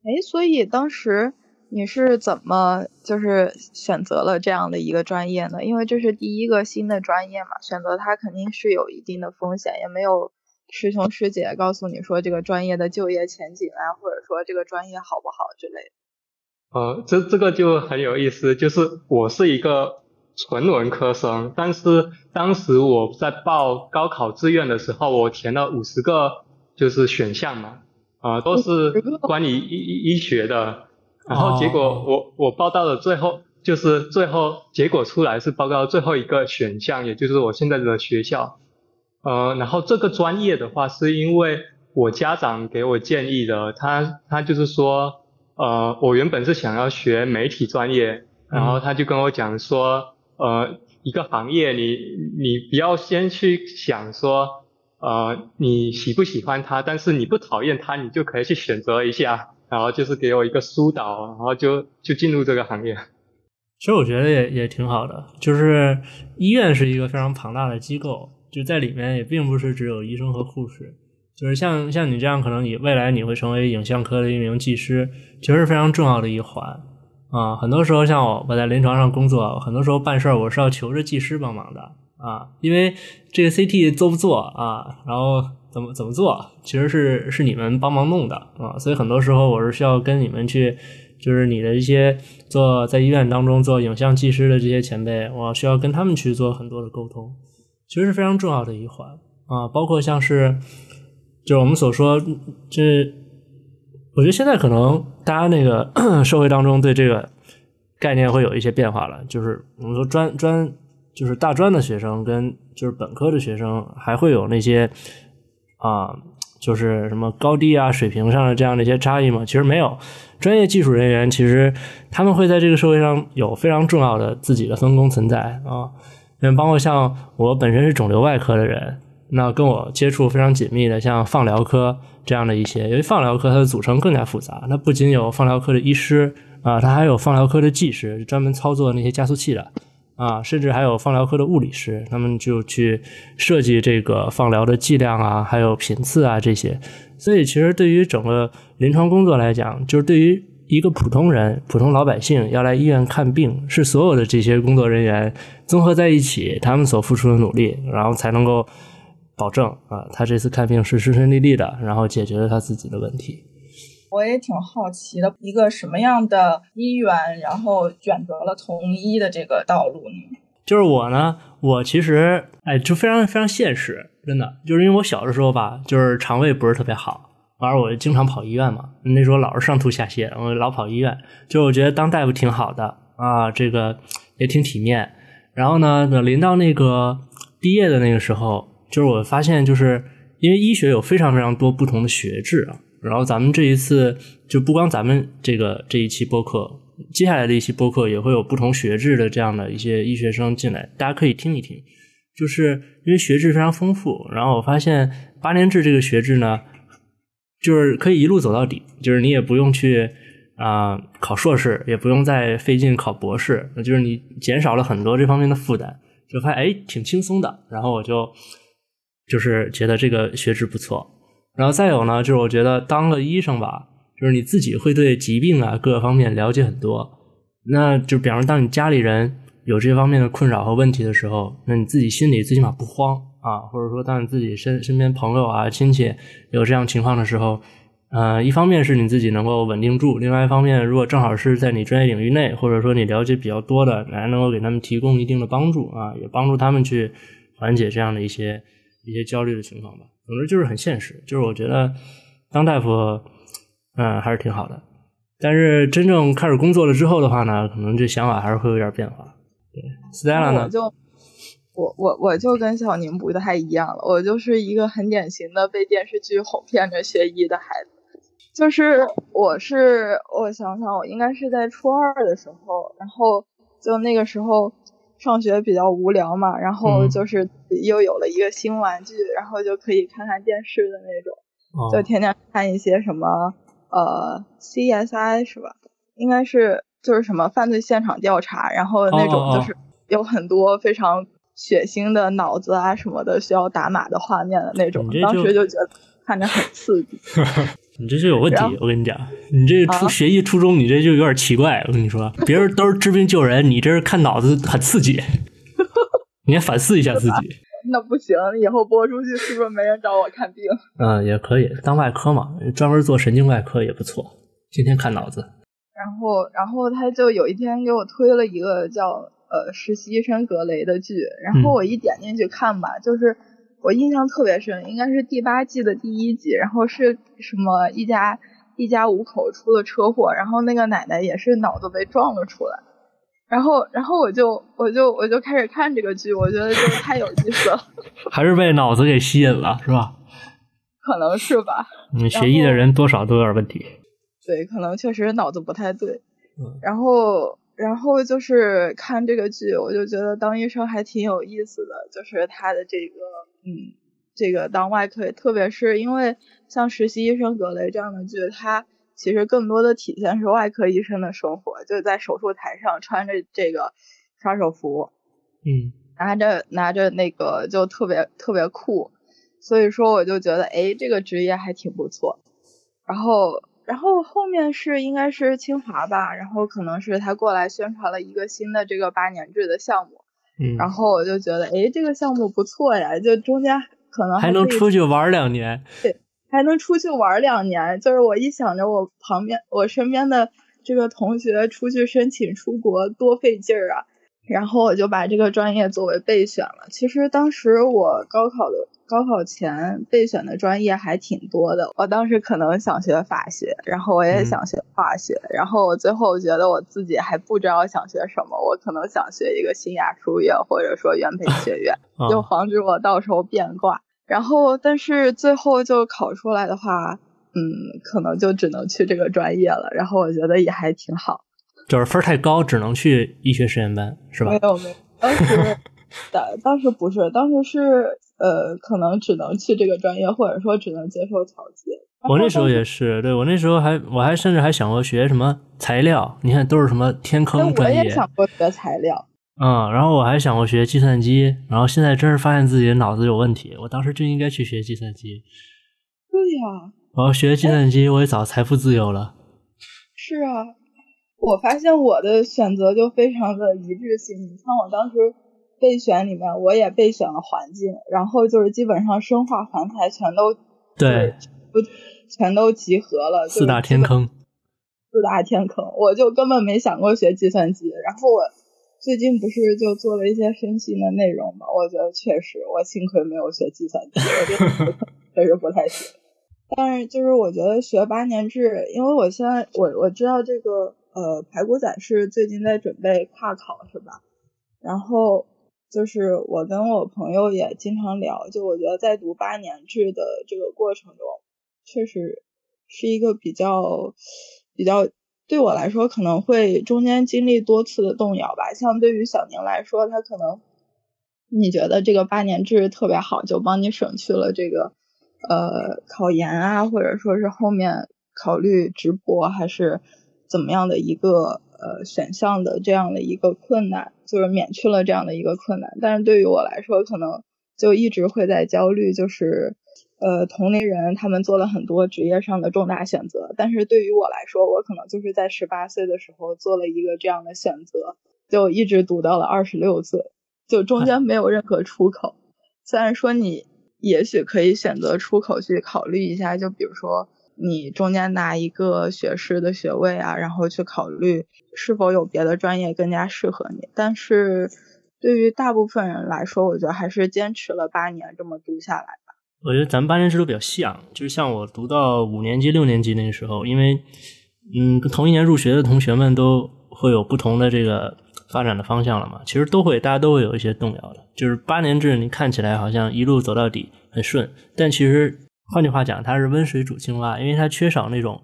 哎，所以当时。你是怎么就是选择了这样的一个专业呢？因为这是第一个新的专业嘛，选择它肯定是有一定的风险，也没有师兄师姐告诉你说这个专业的就业前景啊，或者说这个专业好不好之类的。呃，这这个就很有意思，就是我是一个纯文科生，但是当时我在报高考志愿的时候，我填了五十个就是选项嘛，啊，都是关于医医学的。然后结果我我报到了最后就是最后结果出来是报告最后一个选项，也就是我现在的学校。呃，然后这个专业的话是因为我家长给我建议的，他他就是说，呃，我原本是想要学媒体专业，然后他就跟我讲说，呃，一个行业你你不要先去想说，呃，你喜不喜欢它，但是你不讨厌它，你就可以去选择一下。然后就是给我一个疏导，然后就就进入这个行业。其实我觉得也也挺好的，就是医院是一个非常庞大的机构，就在里面也并不是只有医生和护士，就是像像你这样，可能你未来你会成为影像科的一名技师，其实是非常重要的一环啊。很多时候像我我在临床上工作，很多时候办事儿我是要求着技师帮忙的啊，因为这个 CT 做不做啊，然后。怎么怎么做？其实是是你们帮忙弄的啊，所以很多时候我是需要跟你们去，就是你的一些做在医院当中做影像技师的这些前辈，我需要跟他们去做很多的沟通，其实是非常重要的一环啊。包括像是，就是我们所说，这我觉得现在可能大家那个 社会当中对这个概念会有一些变化了，就是我们说专专就是大专的学生跟就是本科的学生还会有那些。啊，就是什么高低啊、水平上的这样的一些差异嘛？其实没有，专业技术人员其实他们会在这个社会上有非常重要的自己的分工存在啊。因为包括像我本身是肿瘤外科的人，那跟我接触非常紧密的，像放疗科这样的一些，因为放疗科它的组成更加复杂，那不仅有放疗科的医师啊，它还有放疗科的技师，专门操作那些加速器的啊，甚至还有放疗科的物理师，他们就去设计这个放疗的剂量啊，还有频次啊这些。所以，其实对于整个临床工作来讲，就是对于一个普通人、普通老百姓要来医院看病，是所有的这些工作人员综合在一起，他们所付出的努力，然后才能够保证啊，他这次看病是顺顺利利的，然后解决了他自己的问题。我也挺好奇的，一个什么样的医院，然后选择了从医的这个道路呢？就是我呢，我其实哎，就非常非常现实，真的，就是因为我小的时候吧，就是肠胃不是特别好，完了我就经常跑医院嘛，那时候老是上吐下泻，我老跑医院，就我觉得当大夫挺好的啊，这个也挺体面。然后呢，等临到那个毕业的那个时候，就是我发现，就是因为医学有非常非常多不同的学制啊。然后咱们这一次就不光咱们这个这一期播客，接下来的一期播客也会有不同学制的这样的一些医学生进来，大家可以听一听。就是因为学制非常丰富，然后我发现八年制这个学制呢，就是可以一路走到底，就是你也不用去啊考硕士，也不用再费劲考博士，就是你减少了很多这方面的负担，就发现哎挺轻松的。然后我就就是觉得这个学制不错。然后再有呢，就是我觉得当个医生吧，就是你自己会对疾病啊各个方面了解很多。那就比方说，当你家里人有这方面的困扰和问题的时候，那你自己心里最起码不慌啊。或者说，当你自己身身边朋友啊亲戚有这样情况的时候，呃，一方面是你自己能够稳定住，另外一方面，如果正好是在你专业领域内，或者说你了解比较多的，还能够给他们提供一定的帮助啊，也帮助他们去缓解这样的一些一些焦虑的情况吧。总之就是很现实，就是我觉得当大夫，嗯，还是挺好的。但是真正开始工作了之后的话呢，可能这想法还是会有点变化。对，Stella 呢？我就我我我就跟小宁不太一样了，我就是一个很典型的被电视剧哄骗着学医的孩子。就是我是我想想，我应该是在初二的时候，然后就那个时候。上学比较无聊嘛，然后就是又有了一个新玩具，然后就可以看看电视的那种，就天天看一些什么呃 CSI 是吧？应该是就是什么犯罪现场调查，然后那种就是有很多非常血腥的脑子啊什么的需要打码的画面的那种，当时就觉得看着很刺激。你这就有问题，我跟你讲，你这初学艺初中，你这就有点奇怪。我跟你说，别人都是治病救人，你这是看脑子很刺激，你先反思一下自己。那不行，以后播出去是不是没人找我看病？嗯，也可以当外科嘛，专门做神经外科也不错，天天看脑子。然后，然后他就有一天给我推了一个叫呃实习医生格雷的剧，然后我一点进去看吧，就是。我印象特别深，应该是第八季的第一集，然后是什么一家一家五口出了车祸，然后那个奶奶也是脑子被撞了出来，然后然后我就我就我就开始看这个剧，我觉得就太有意思了，还是被脑子给吸引了，是吧？可能是吧。嗯，学医的人多少都有点问题。对，可能确实脑子不太对。嗯。然后然后就是看这个剧，我就觉得当医生还挺有意思的，就是他的这个。嗯，这个当外科，特别是因为像实习医生格雷这样的剧，它其实更多的体现是外科医生的生活，就在手术台上穿着这个刷手服，嗯，拿着拿着那个就特别特别酷，所以说我就觉得，哎，这个职业还挺不错。然后，然后后面是应该是清华吧，然后可能是他过来宣传了一个新的这个八年制的项目。嗯，然后我就觉得，哎，这个项目不错呀，就中间可能还能出去玩两年，对，还能出去玩两年。就是我一想着我旁边我身边的这个同学出去申请出国多费劲儿啊，然后我就把这个专业作为备选了。其实当时我高考的。高考前备选的专业还挺多的，我当时可能想学法学，然后我也想学化学，然后我最后觉得我自己还不知道想学什么，我可能想学一个新雅书院或者说元培学院，就防止我到时候变卦。然后但是最后就考出来的话，嗯，可能就只能去这个专业了。然后我觉得也还挺好，就是分太高只能去医学实验班，是吧？没有没有，当时 当当时不是，当时是。呃，可能只能去这个专业，或者说只能接受调剂。我那时候也是，对我那时候还，我还甚至还想过学什么材料。你看，都是什么天坑专业。我也想过学材料。嗯，然后我还想过学计算机，然后现在真是发现自己的脑子有问题，我当时就应该去学计算机。对呀，我要学计算机，我也早财富自由了。是啊，我发现我的选择就非常的一致性。你像我当时备选里面，我也备选了环境，然后就是基本上生化环材全都对，不全都集合了，四大天坑。四大天坑，我就根本没想过学计算机。然后我最近不是就做了一些分析的内容嘛？我觉得确实，我幸亏没有学计算机，我觉得 确实不太行。但是就是我觉得学八年制，因为我现在我我知道这个呃排骨仔是最近在准备跨考是吧？然后就是我跟我朋友也经常聊，就我觉得在读八年制的这个过程中，确实是一个比较。比较对我来说可能会中间经历多次的动摇吧，像对于小宁来说，他可能你觉得这个八年制特别好，就帮你省去了这个呃考研啊，或者说是后面考虑直博还是怎么样的一个呃选项的这样的一个困难，就是免去了这样的一个困难。但是对于我来说，可能就一直会在焦虑，就是。呃，同龄人他们做了很多职业上的重大选择，但是对于我来说，我可能就是在十八岁的时候做了一个这样的选择，就一直读到了二十六岁，就中间没有任何出口。虽然说你也许可以选择出口去考虑一下，就比如说你中间拿一个学士的学位啊，然后去考虑是否有别的专业更加适合你。但是对于大部分人来说，我觉得还是坚持了八年这么读下来吧。我觉得咱们八年制都比较像，就是像我读到五年级、六年级那个时候，因为嗯，同一年入学的同学们都会有不同的这个发展的方向了嘛，其实都会，大家都会有一些动摇的。就是八年制，你看起来好像一路走到底很顺，但其实换句话讲，它是温水煮青蛙，因为它缺少那种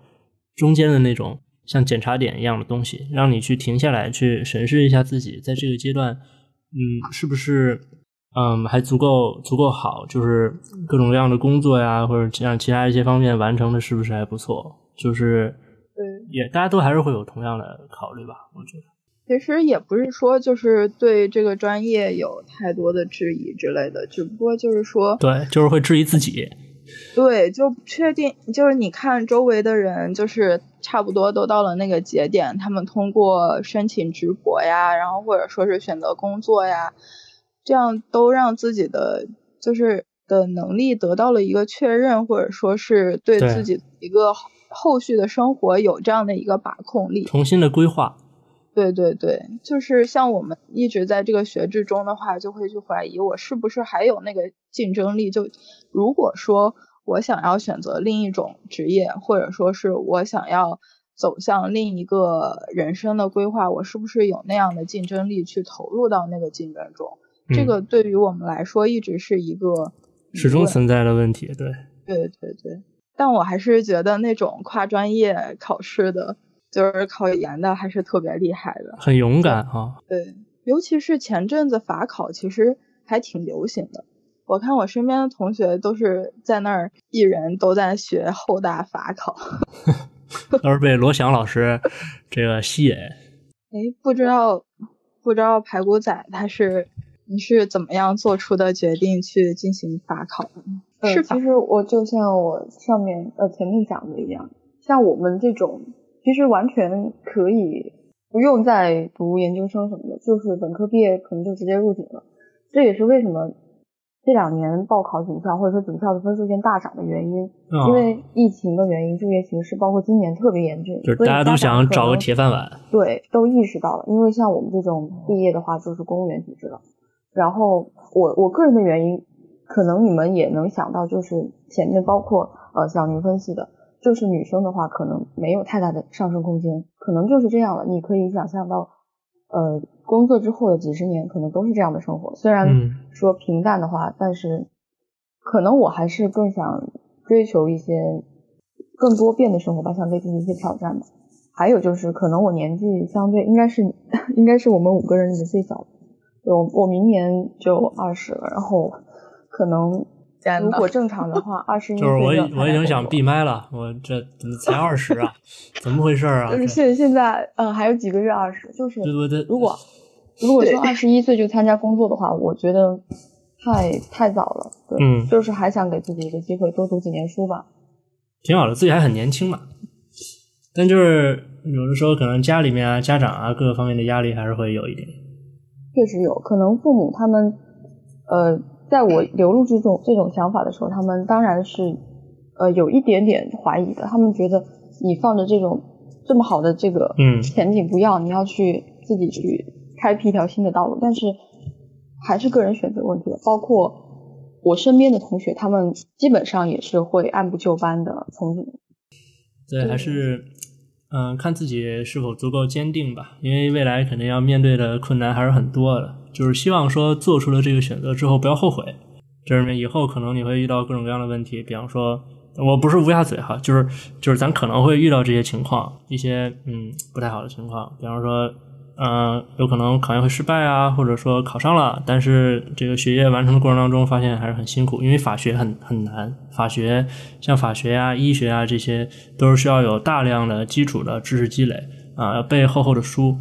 中间的那种像检查点一样的东西，让你去停下来去审视一下自己在这个阶段，嗯，是不是。嗯，还足够足够好，就是各种各样的工作呀，或者像其他一些方面完成的是不是还不错？就是对，也大家都还是会有同样的考虑吧，我觉得。其实也不是说就是对这个专业有太多的质疑之类的，只不过就是说，对，就是会质疑自己。对，就确定就是你看周围的人，就是差不多都到了那个节点，他们通过申请直博呀，然后或者说是选择工作呀。这样都让自己的就是的能力得到了一个确认，或者说是对自己一个后续的生活有这样的一个把控力，重新的规划。对对对，就是像我们一直在这个学制中的话，就会去怀疑我是不是还有那个竞争力。就如果说我想要选择另一种职业，或者说是我想要走向另一个人生的规划，我是不是有那样的竞争力去投入到那个竞争中？这个对于我们来说一直是一个始终存在的问题，对，对对对。但我还是觉得那种跨专业考试的，就是考研的，还是特别厉害的，很勇敢哈。对，尤其是前阵子法考，其实还挺流行的。我看我身边的同学都是在那儿，一人都在学后大法考，都是被罗翔老师这个吸引。哎，不知道不知道排骨仔他是。你是怎么样做出的决定去进行法考的？是，其实我就像我上面呃前面讲的一样，像我们这种，其实完全可以不用再读研究生什么的，就是本科毕业可能就直接入警了。这也是为什么这两年报考警校或者说警校的分数线大涨的原因，因为疫情的原因，就业形势包括今年特别严峻，就是大家都想找个铁饭碗。对，都意识到了，因为像我们这种毕业的话，就是公务员体制了。然后我我个人的原因，可能你们也能想到，就是前面包括呃小宁分析的，就是女生的话可能没有太大的上升空间，可能就是这样了。你可以想象到，呃工作之后的几十年可能都是这样的生活，虽然说平淡的话，但是可能我还是更想追求一些更多变的生活吧，想给自己一些挑战吧。还有就是可能我年纪相对应该是 应该是我们五个人里面最小的。我我明年就二十了，然后可能如果正常的话，二十 一就是我我已经想闭麦了，我这怎么才二十啊？怎么回事啊？就是现现在，嗯，还有几个月二十，就是对对对，如果 如果说二十一岁就参加工作的话，我觉得太太早了。对，嗯，就是还想给自己一个机会，多读几年书吧。挺好的，自己还很年轻嘛。但就是有的时候可能家里面啊、家长啊各个方面的压力还是会有一点。确实有可能父母他们，呃，在我流露这种这种想法的时候，他们当然是呃有一点点怀疑的。他们觉得你放着这种这么好的这个前景不要，你要去自己去开辟一条新的道路。但是还是个人选择问题的。包括我身边的同学，他们基本上也是会按部就班的从对，还是。嗯，看自己是否足够坚定吧，因为未来肯定要面对的困难还是很多的。就是希望说做出了这个选择之后不要后悔。就是以后可能你会遇到各种各样的问题，比方说，我不是乌鸦嘴哈，就是就是咱可能会遇到这些情况，一些嗯不太好的情况，比方说。嗯，有可能考研会失败啊，或者说考上了，但是这个学业完成的过程当中，发现还是很辛苦，因为法学很很难。法学像法学呀、医学啊，这些都是需要有大量的基础的知识积累啊，要背厚厚的书，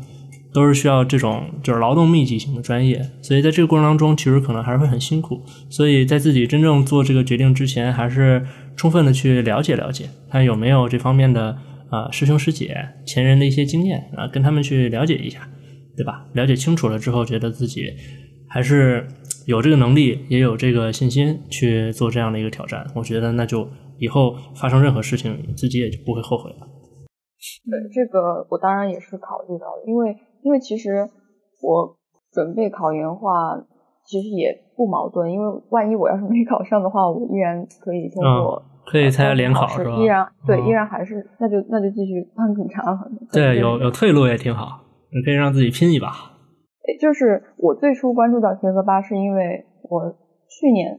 都是需要这种就是劳动密集型的专业。所以在这个过程当中，其实可能还是会很辛苦。所以在自己真正做这个决定之前，还是充分的去了解了解，看有没有这方面的。啊，师兄师姐前人的一些经验啊，跟他们去了解一下，对吧？了解清楚了之后，觉得自己还是有这个能力，也有这个信心去做这样的一个挑战。我觉得那就以后发生任何事情，自己也就不会后悔了。对，这个我当然也是考虑到的，因为因为其实我准备考研的话，其实也不矛盾，因为万一我要是没考上的话，我依然可以通过。可以参加联考是吧？依然对，依然还是那就那就继续当警察。对，有有退路也挺好，你可以让自己拼一把。就是我最初关注到学科八，是因为我去年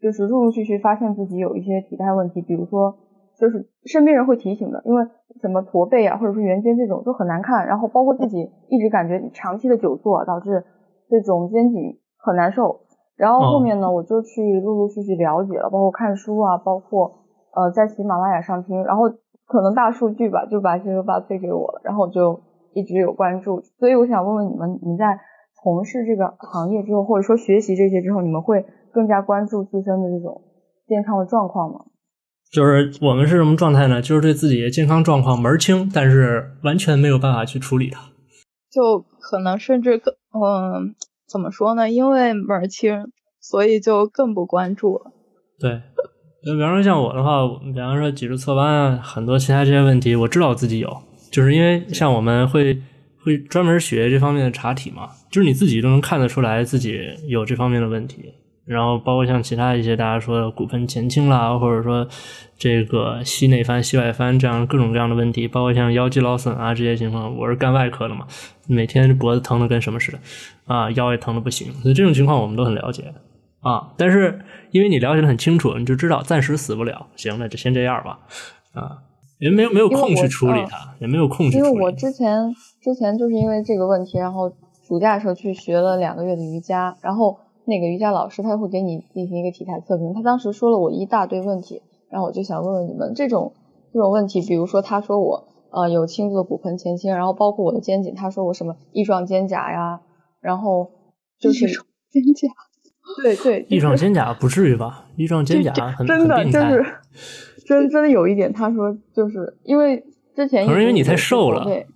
就是陆陆续续发现自己有一些体态问题，比如说就是身边人会提醒的，因为什么驼背啊，或者是圆肩这种都很难看，然后包括自己一直感觉长期的久坐导致这种肩颈很难受。然后后面呢，我就去陆陆续续了解了，包括看书啊，包括呃在喜马拉雅上听，然后可能大数据吧，就把这个八推给我了，然后我就一直有关注。所以我想问问你们，你在从事这个行业之后，或者说学习这些之后，你们会更加关注自身的这种健康的状况吗？就是我们是什么状态呢？就是对自己的健康状况门儿清，但是完全没有办法去处理它，就可能甚至更嗯。怎么说呢？因为门儿清，所以就更不关注了。对，就比方说像我的话，比方说脊柱侧弯啊，很多其他这些问题，我知道自己有，就是因为像我们会会专门学这方面的查体嘛，就是你自己都能看得出来自己有这方面的问题。然后包括像其他一些大家说的骨盆前倾啦，或者说这个膝内翻、膝外翻这样各种各样的问题，包括像腰肌劳损啊这些情况，我是干外科的嘛，每天脖子疼的跟什么似的，啊腰也疼的不行，所以这种情况我们都很了解啊。但是因为你了解的很清楚，你就知道暂时死不了，行，那就先这样吧，啊，也没有没有空去处理它，也没有空去处理。因为我之前之前就是因为这个问题，然后暑假的时候去学了两个月的瑜伽，然后。那个瑜伽老师他会给你进行一个体态测评，他当时说了我一大堆问题，然后我就想问问你们这种这种问题，比如说他说我呃有轻度的骨盆前倾，然后包括我的肩颈，他说我什么翼状肩胛呀，然后就是肩胛，对对，翼状肩胛不至于吧？翼状肩胛很真的就是真真的有一点，他说就是因为之前可能因为你太瘦了，对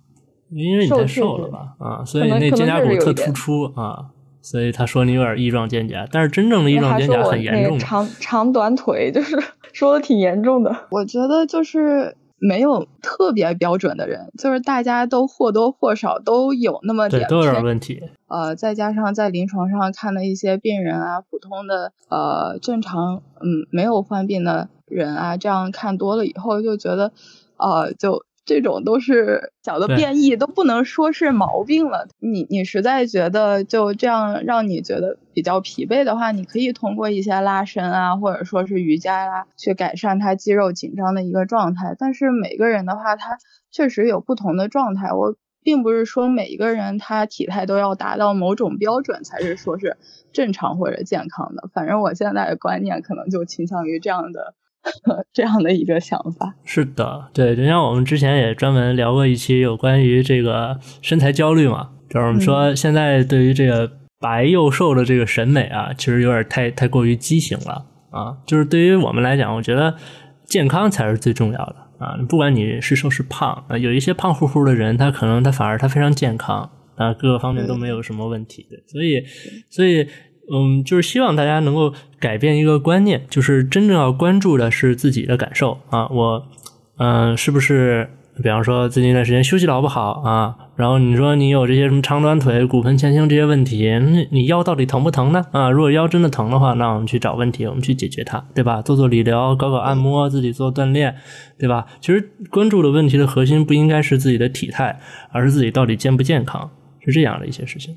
因为你太瘦了吧啊，所以那肩胛骨特突出啊。所以他说你有点翼状肩胛，但是真正的翼状肩胛很严重。长长短腿就是 说的挺严重的。我觉得就是没有特别标准的人，就是大家都或多或少都有那么点都有点问题。呃，再加上在临床上看的一些病人啊，普通的呃正常嗯没有患病的人啊，这样看多了以后就觉得呃就。这种都是小的变异，都不能说是毛病了。你你实在觉得就这样让你觉得比较疲惫的话，你可以通过一些拉伸啊，或者说是瑜伽呀，去改善他肌肉紧张的一个状态。但是每个人的话，他确实有不同的状态。我并不是说每一个人他体态都要达到某种标准才是说是正常或者健康的。反正我现在的观念可能就倾向于这样的。这样的一个想法是的，对，就像我们之前也专门聊过一期有关于这个身材焦虑嘛，就是我们说现在对于这个白幼瘦的这个审美啊，其实有点太太过于畸形了啊。就是对于我们来讲，我觉得健康才是最重要的啊。不管你是瘦是胖啊，有一些胖乎乎的人，他可能他反而他非常健康啊，各个方面都没有什么问题。所以，所以。嗯，就是希望大家能够改变一个观念，就是真正要关注的是自己的感受啊。我，嗯，是不是，比方说最近一段时间休息老不好啊？然后你说你有这些什么长短腿、骨盆前倾这些问题，那你腰到底疼不疼呢？啊，如果腰真的疼的话，那我们去找问题，我们去解决它，对吧？做做理疗，搞搞按摩，自己做锻炼，对吧？其实关注的问题的核心不应该是自己的体态，而是自己到底健不健康，是这样的一些事情。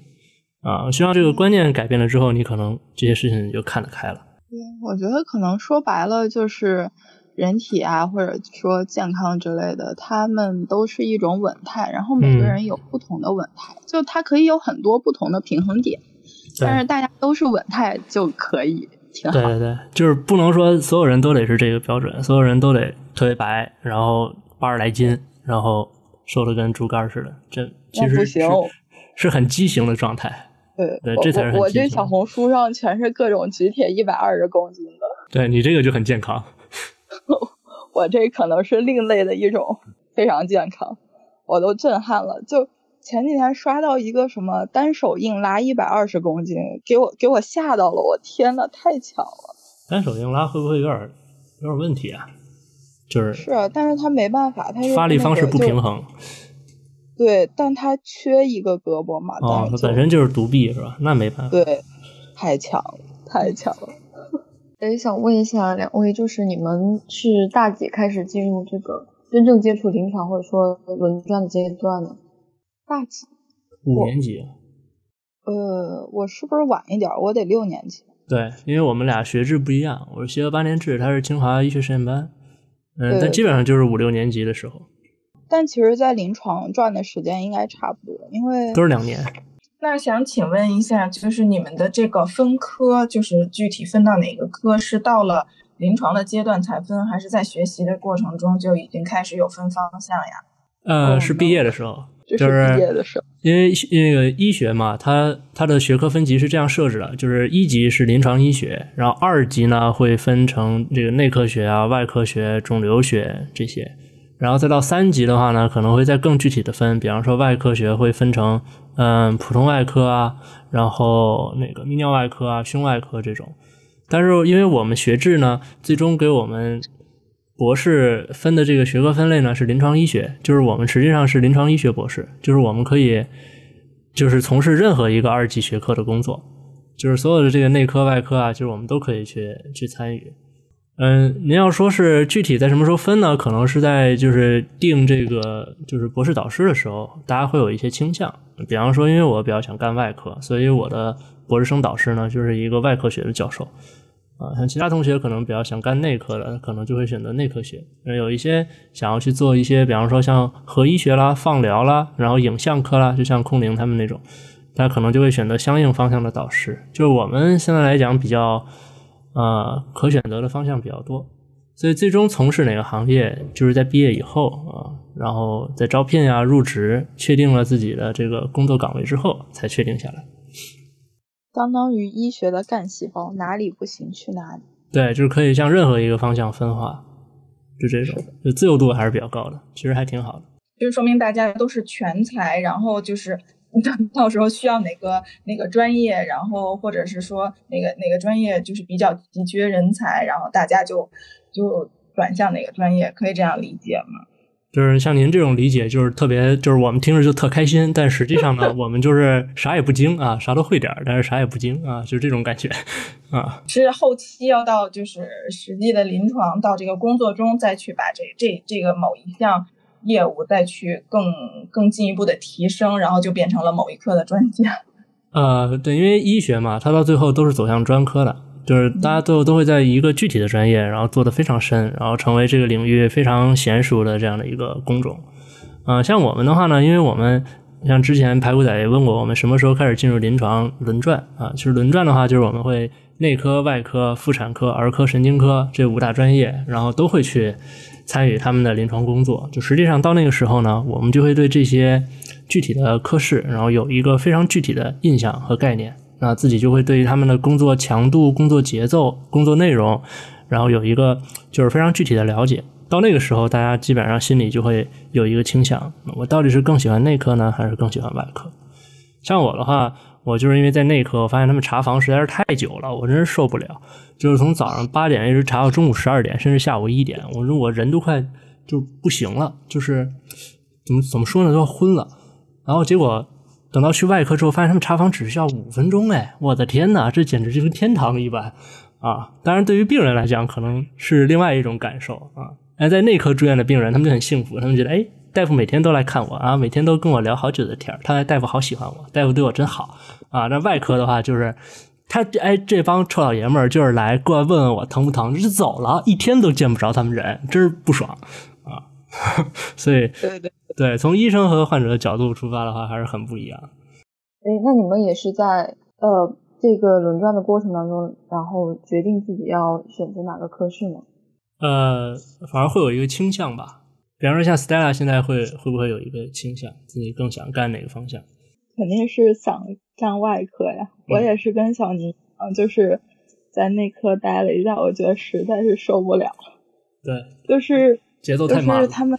啊，希望这个观念改变了之后，你可能这些事情就看得开了。对，我觉得可能说白了就是人体啊，或者说健康之类的，他们都是一种稳态，然后每个人有不同的稳态，就它可以有很多不同的平衡点，但是大家都是稳态就可以挺好。对对对，就是不能说所有人都得是这个标准，所有人都得特别白，然后八十来斤，然后瘦的跟猪肝似的，这其实是是很畸形的状态。对，这才是我这小红书上全是各种举铁一百二十公斤的。对你这个就很健康。我这可能是另类的一种非常健康，我都震撼了。就前几天刷到一个什么单手硬拉一百二十公斤，给我给我吓到了。我天呐，太强了！单手硬拉会不会有点有点问题啊？就是是，啊但是他没办法，他发力方式不平衡。对，但他缺一个胳膊嘛。哦，他本身就是独臂是吧？那没办法。对，太强了，太强了。哎，想问一下两位，就是你们是大几开始进入这个真正接触临床或者说轮转的阶段呢？大几？五年级。呃，我是不是晚一点？我得六年级。对，因为我们俩学制不一样，我是学了八年制，他是清华医学实验班。嗯，但基本上就是五六年级的时候。但其实，在临床转的时间应该差不多，因为都是两年。那想请问一下，就是你们的这个分科，就是具体分到哪个科？是到了临床的阶段才分，还是在学习的过程中就已经开始有分方向呀？呃，是毕业的时候，就是毕业的时候。因为那个医学嘛，它它的学科分级是这样设置的，就是一级是临床医学，然后二级呢会分成这个内科学啊、外科学、肿瘤学这些。然后再到三级的话呢，可能会再更具体的分，比方说外科学会分成，嗯，普通外科啊，然后那个泌尿外科啊、胸外科这种。但是因为我们学制呢，最终给我们博士分的这个学科分类呢是临床医学，就是我们实际上是临床医学博士，就是我们可以就是从事任何一个二级学科的工作，就是所有的这个内科、外科啊，就是我们都可以去去参与。嗯，您要说是具体在什么时候分呢？可能是在就是定这个就是博士导师的时候，大家会有一些倾向。比方说，因为我比较想干外科，所以我的博士生导师呢就是一个外科学的教授。啊，像其他同学可能比较想干内科的，可能就会选择内科学。有一些想要去做一些，比方说像核医学啦、放疗啦，然后影像科啦，就像空灵他们那种，他可能就会选择相应方向的导师。就是我们现在来讲比较。啊，可选择的方向比较多，所以最终从事哪个行业，就是在毕业以后啊，然后在招聘呀、入职，确定了自己的这个工作岗位之后，才确定下来。相当于医学的干细胞，哪里不行去哪里。对，就是可以向任何一个方向分化，就这种，就自由度还是比较高的，其实还挺好的。就说明大家都是全才，然后就是。到时候需要哪个哪个专业，然后或者是说哪个哪个专业就是比较急缺人才，然后大家就就转向哪个专业，可以这样理解吗？就是像您这种理解，就是特别，就是我们听着就特开心，但实际上呢，我们就是啥也不精啊，啥都会点儿，但是啥也不精啊，就是这种感觉啊。是后期要到就是实际的临床到这个工作中再去把这这这个某一项。业务再去更更进一步的提升，然后就变成了某一科的专家。呃，对，因为医学嘛，它到最后都是走向专科的，就是大家最后都会在一个具体的专业，然后做的非常深，然后成为这个领域非常娴熟的这样的一个工种。呃，像我们的话呢，因为我们像之前排骨仔也问过我们什么时候开始进入临床轮转啊，其实轮转的话，就是我们会内科、外科、妇产科、儿科、神经科这五大专业，然后都会去。参与他们的临床工作。就实际上到那个时候呢，我们就会对这些具体的科室，然后有一个非常具体的印象和概念。那自己就会对于他们的工作强度、工作节奏、工作内容，然后有一个就是非常具体的了解。到那个时候，大家基本上心里就会有一个倾向：我到底是更喜欢内科呢，还是更喜欢外科？像我的话，我就是因为在内科，我发现他们查房实在是太久了，我真是受不了。就是从早上八点一直查到中午十二点，甚至下午一点，我说我人都快就不行了，就是怎么怎么说呢，都要昏了。然后结果等到去外科之后，发现他们查房只需要五分钟，哎，我的天呐，这简直就跟天堂一般啊！当然，对于病人来讲，可能是另外一种感受啊。哎，在内科住院的病人，他们就很幸福，他们觉得，哎，大夫每天都来看我啊，每天都跟我聊好久的天儿，他大夫好喜欢我，大夫对我真好啊。那外科的话，就是他哎，这帮臭老爷们儿就是来过来问问我疼不疼，就走了，一天都见不着他们人，真是不爽啊。所以，对对对，从医生和患者的角度出发的话，还是很不一样。哎，那你们也是在呃这个轮转的过程当中，然后决定自己要选择哪个科室吗？呃，反而会有一个倾向吧。比方说，像 Stella 现在会会不会有一个倾向，自己更想干哪个方向？肯定是想干外科呀。我也是跟小宁，嗯，就是在内科待了一下，我觉得实在是受不了。对，就是节奏太慢。就是他们。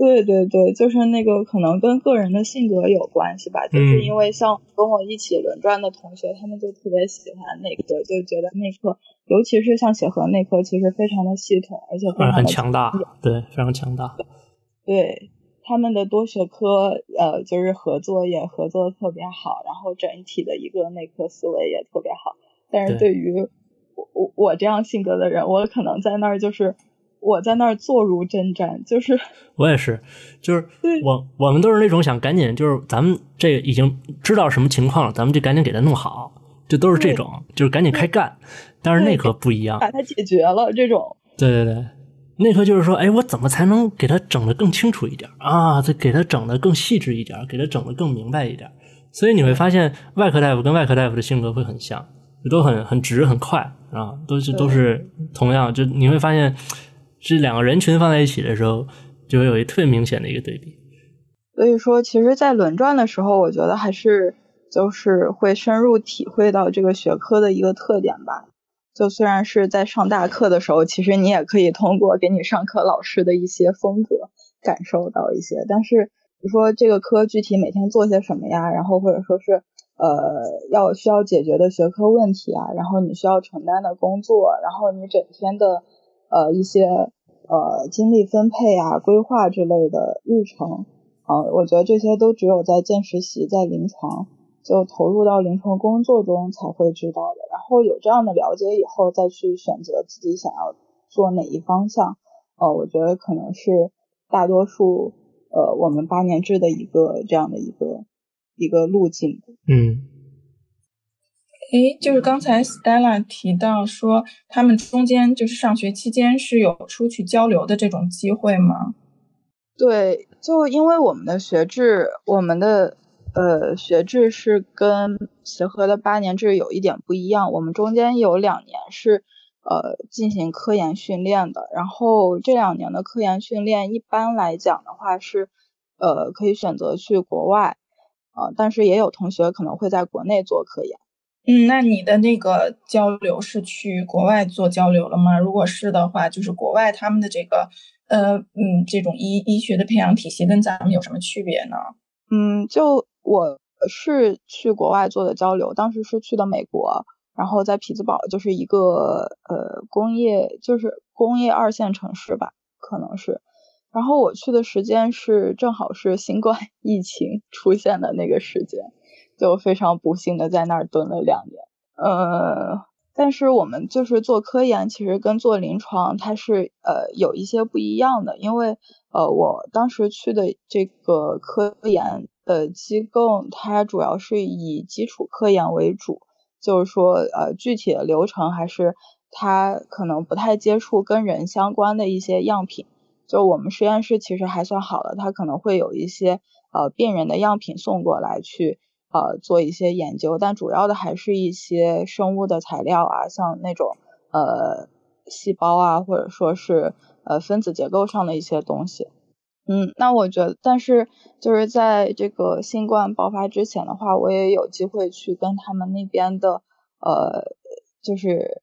对对对，就是那个可能跟个人的性格有关系吧，就是因为像跟我一起轮转的同学，他们就特别喜欢内科，就觉得内科，尤其是像协和内科，其实非常的系统，而且非常很强大，对，非常强大。对，他们的多学科呃，就是合作也合作的特别好，然后整体的一个内科思维也特别好。但是对于我我我这样性格的人，我可能在那儿就是。我在那儿坐如针毡，就是我也是，就是 我我们都是那种想赶紧，就是咱们这已经知道什么情况了，咱们就赶紧给他弄好，就都是这种，就是赶紧开干。但是内科不一样，把它解决了这种。对对对，内科就是说，哎，我怎么才能给他整的更清楚一点啊？再给他整的更细致一点，给他整的更明白一点。所以你会发现，外科大夫跟外科大夫的性格会很像，都很很直很快啊，都是都是同样，就你会发现。这两个人群放在一起的时候，就会有一特别明显的一个对比。所以说，其实，在轮转的时候，我觉得还是就是会深入体会到这个学科的一个特点吧。就虽然是在上大课的时候，其实你也可以通过给你上课老师的一些风格感受到一些。但是，比如说这个科具体每天做些什么呀，然后或者说是呃要需要解决的学科问题啊，然后你需要承担的工作，然后你整天的。呃，一些呃精力分配啊、规划之类的日程啊，我觉得这些都只有在见实习、在临床就投入到临床工作中才会知道的。然后有这样的了解以后，再去选择自己想要做哪一方向，呃，我觉得可能是大多数呃我们八年制的一个这样的一个一个路径。嗯。诶，就是刚才 Stella 提到说，他们中间就是上学期间是有出去交流的这种机会吗？对，就因为我们的学制，我们的呃学制是跟协和的八年制有一点不一样，我们中间有两年是呃进行科研训练的，然后这两年的科研训练一般来讲的话是呃可以选择去国外，呃，但是也有同学可能会在国内做科研。嗯，那你的那个交流是去国外做交流了吗？如果是的话，就是国外他们的这个呃嗯这种医医学的培养体系跟咱们有什么区别呢？嗯，就我是去国外做的交流，当时是去的美国，然后在匹兹堡就是一个呃工业就是工业二线城市吧，可能是。然后我去的时间是正好是新冠 疫情出现的那个时间。就非常不幸的在那儿蹲了两年，呃，但是我们就是做科研，其实跟做临床它是呃有一些不一样的，因为呃我当时去的这个科研的机构，它主要是以基础科研为主，就是说呃具体的流程还是它可能不太接触跟人相关的一些样品，就我们实验室其实还算好的，它可能会有一些呃病人的样品送过来去。呃，做一些研究，但主要的还是一些生物的材料啊，像那种呃细胞啊，或者说是呃分子结构上的一些东西。嗯，那我觉得，但是就是在这个新冠爆发之前的话，我也有机会去跟他们那边的呃，就是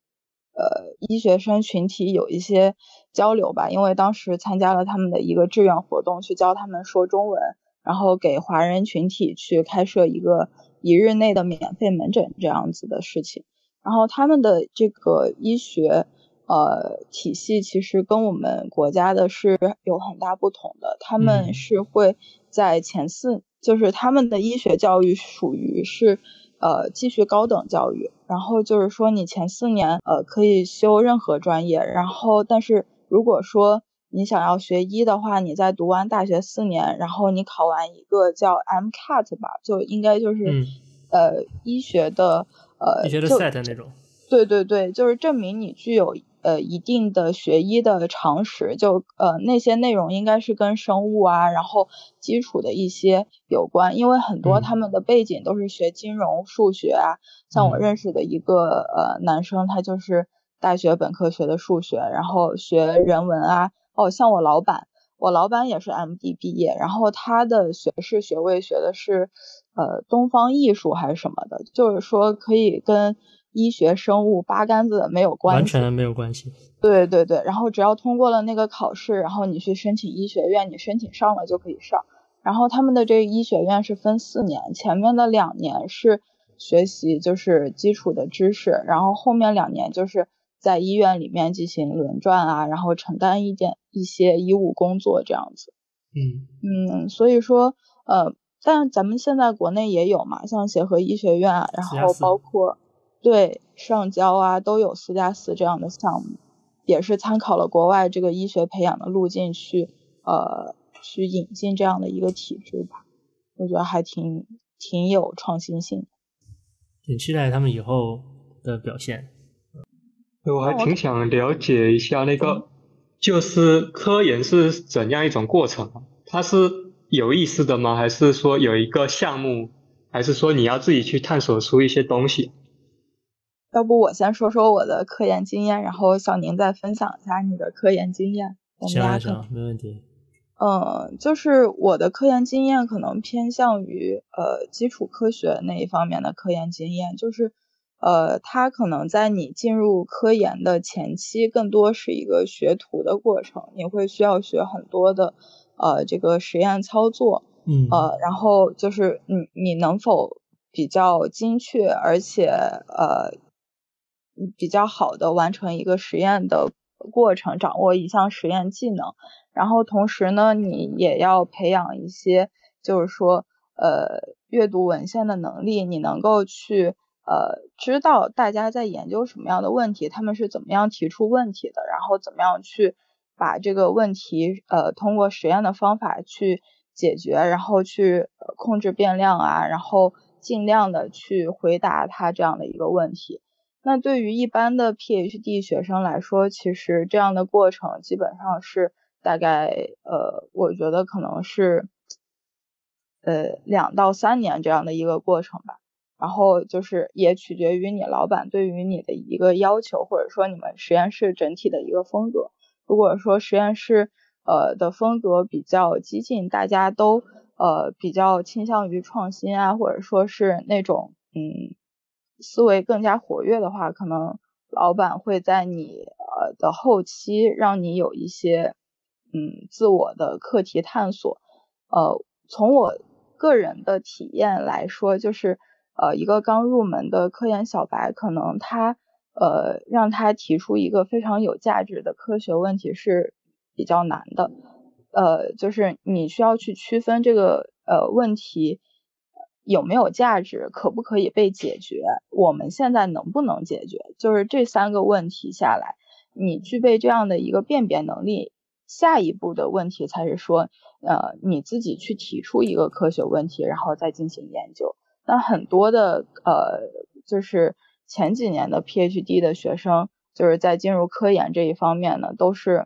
呃医学生群体有一些交流吧，因为当时参加了他们的一个志愿活动，去教他们说中文，然后给华人群体去开设一个一日内的免费门诊这样子的事情，然后他们的这个医学。呃，体系其实跟我们国家的是有很大不同的。他们是会在前四，就是他们的医学教育属于是呃继续高等教育。然后就是说，你前四年呃可以修任何专业。然后，但是如果说你想要学医的话，你在读完大学四年，然后你考完一个叫 MCAT 吧，就应该就是呃医学的呃医学的 set 那种。对对对，就是证明你具有。呃，一定的学医的常识，就呃那些内容应该是跟生物啊，然后基础的一些有关，因为很多他们的背景都是学金融、数学啊。像我认识的一个呃男生，他就是大学本科学的数学，然后学人文啊。哦，像我老板，我老板也是 MD 毕业，然后他的学士学位学的是呃东方艺术还是什么的，就是说可以跟。医学生物八竿子没有关系，完全没有关系。对对对，然后只要通过了那个考试，然后你去申请医学院，你申请上了就可以上。然后他们的这个医学院是分四年，前面的两年是学习就是基础的知识，然后后面两年就是在医院里面进行轮转啊，然后承担一点一些医务工作这样子。嗯嗯，所以说呃，但咱们现在国内也有嘛，像协和医学院，然后包括。对上交啊，都有四加四这样的项目，也是参考了国外这个医学培养的路径去呃去引进这样的一个体制吧，我觉得还挺挺有创新性的，挺期待他们以后的表现。我还挺想了解一下那个，就是科研是怎样一种过程？它是有意思的吗？还是说有一个项目？还是说你要自己去探索出一些东西？要不我先说说我的科研经验，然后小宁再分享一下你的科研经验。行行，没问题。嗯，就是我的科研经验可能偏向于呃基础科学那一方面的科研经验，就是呃它可能在你进入科研的前期，更多是一个学徒的过程，你会需要学很多的呃这个实验操作，嗯呃，然后就是你你能否比较精确，而且呃。比较好的完成一个实验的过程，掌握一项实验技能，然后同时呢，你也要培养一些，就是说，呃，阅读文献的能力，你能够去，呃，知道大家在研究什么样的问题，他们是怎么样提出问题的，然后怎么样去把这个问题，呃，通过实验的方法去解决，然后去控制变量啊，然后尽量的去回答他这样的一个问题。那对于一般的 PhD 学生来说，其实这样的过程基本上是大概呃，我觉得可能是呃两到三年这样的一个过程吧。然后就是也取决于你老板对于你的一个要求，或者说你们实验室整体的一个风格。如果说实验室呃的风格比较激进，大家都呃比较倾向于创新啊，或者说是那种嗯。思维更加活跃的话，可能老板会在你呃的后期让你有一些嗯自我的课题探索。呃，从我个人的体验来说，就是呃一个刚入门的科研小白，可能他呃让他提出一个非常有价值的科学问题是比较难的。呃，就是你需要去区分这个呃问题。有没有价值？可不可以被解决？我们现在能不能解决？就是这三个问题下来，你具备这样的一个辨别能力，下一步的问题才是说，呃，你自己去提出一个科学问题，然后再进行研究。那很多的呃，就是前几年的 PhD 的学生，就是在进入科研这一方面呢，都是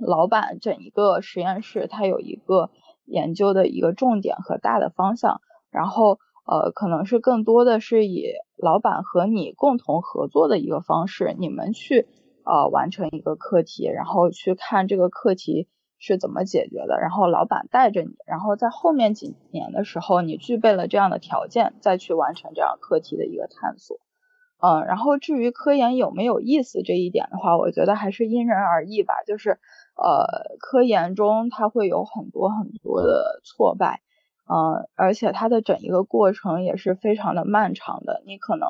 老板整一个实验室，它有一个研究的一个重点和大的方向。然后，呃，可能是更多的是以老板和你共同合作的一个方式，你们去，呃完成一个课题，然后去看这个课题是怎么解决的，然后老板带着你，然后在后面几年的时候，你具备了这样的条件，再去完成这样课题的一个探索。嗯，然后至于科研有没有意思这一点的话，我觉得还是因人而异吧。就是呃，科研中它会有很多很多的挫败，嗯，而且它的整一个过程也是非常的漫长的。你可能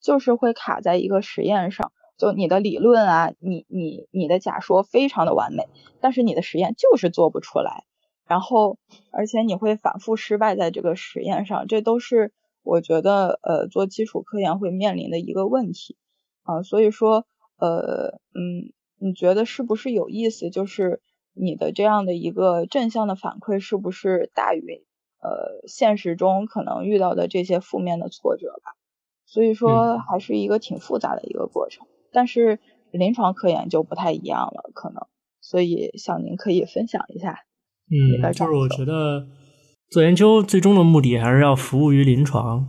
就是会卡在一个实验上，就你的理论啊，你你你的假说非常的完美，但是你的实验就是做不出来，然后而且你会反复失败在这个实验上，这都是。我觉得呃做基础科研会面临的一个问题啊，所以说呃嗯，你觉得是不是有意思？就是你的这样的一个正向的反馈是不是大于呃现实中可能遇到的这些负面的挫折吧？所以说还是一个挺复杂的一个过程，但是临床科研就不太一样了，可能，所以小宁可以分享一下嗯，就是我觉得。做研究最终的目的还是要服务于临床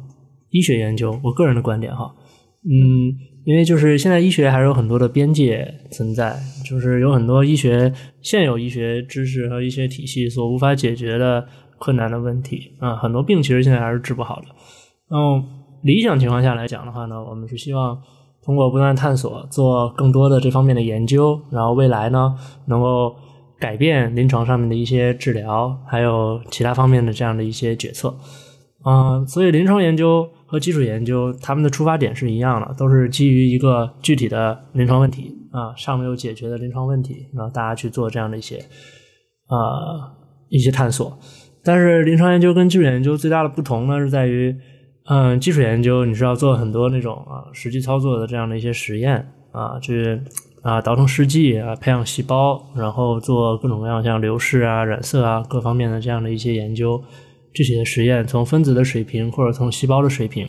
医学研究。我个人的观点哈，嗯，因为就是现在医学还是有很多的边界存在，就是有很多医学现有医学知识和医学体系所无法解决的困难的问题啊，很多病其实现在还是治不好的。嗯，理想情况下来讲的话呢，我们是希望通过不断探索，做更多的这方面的研究，然后未来呢能够。改变临床上面的一些治疗，还有其他方面的这样的一些决策，嗯，所以临床研究和基础研究他们的出发点是一样的，都是基于一个具体的临床问题啊，尚没有解决的临床问题，然后大家去做这样的一些呃一些探索。但是临床研究跟基础研究最大的不同呢，是在于，嗯，基础研究你是要做很多那种啊实际操作的这样的一些实验啊，去。啊，倒腾试剂啊，培养细胞，然后做各种各样像流式啊、染色啊各方面的这样的一些研究，具体的实验，从分子的水平或者从细胞的水平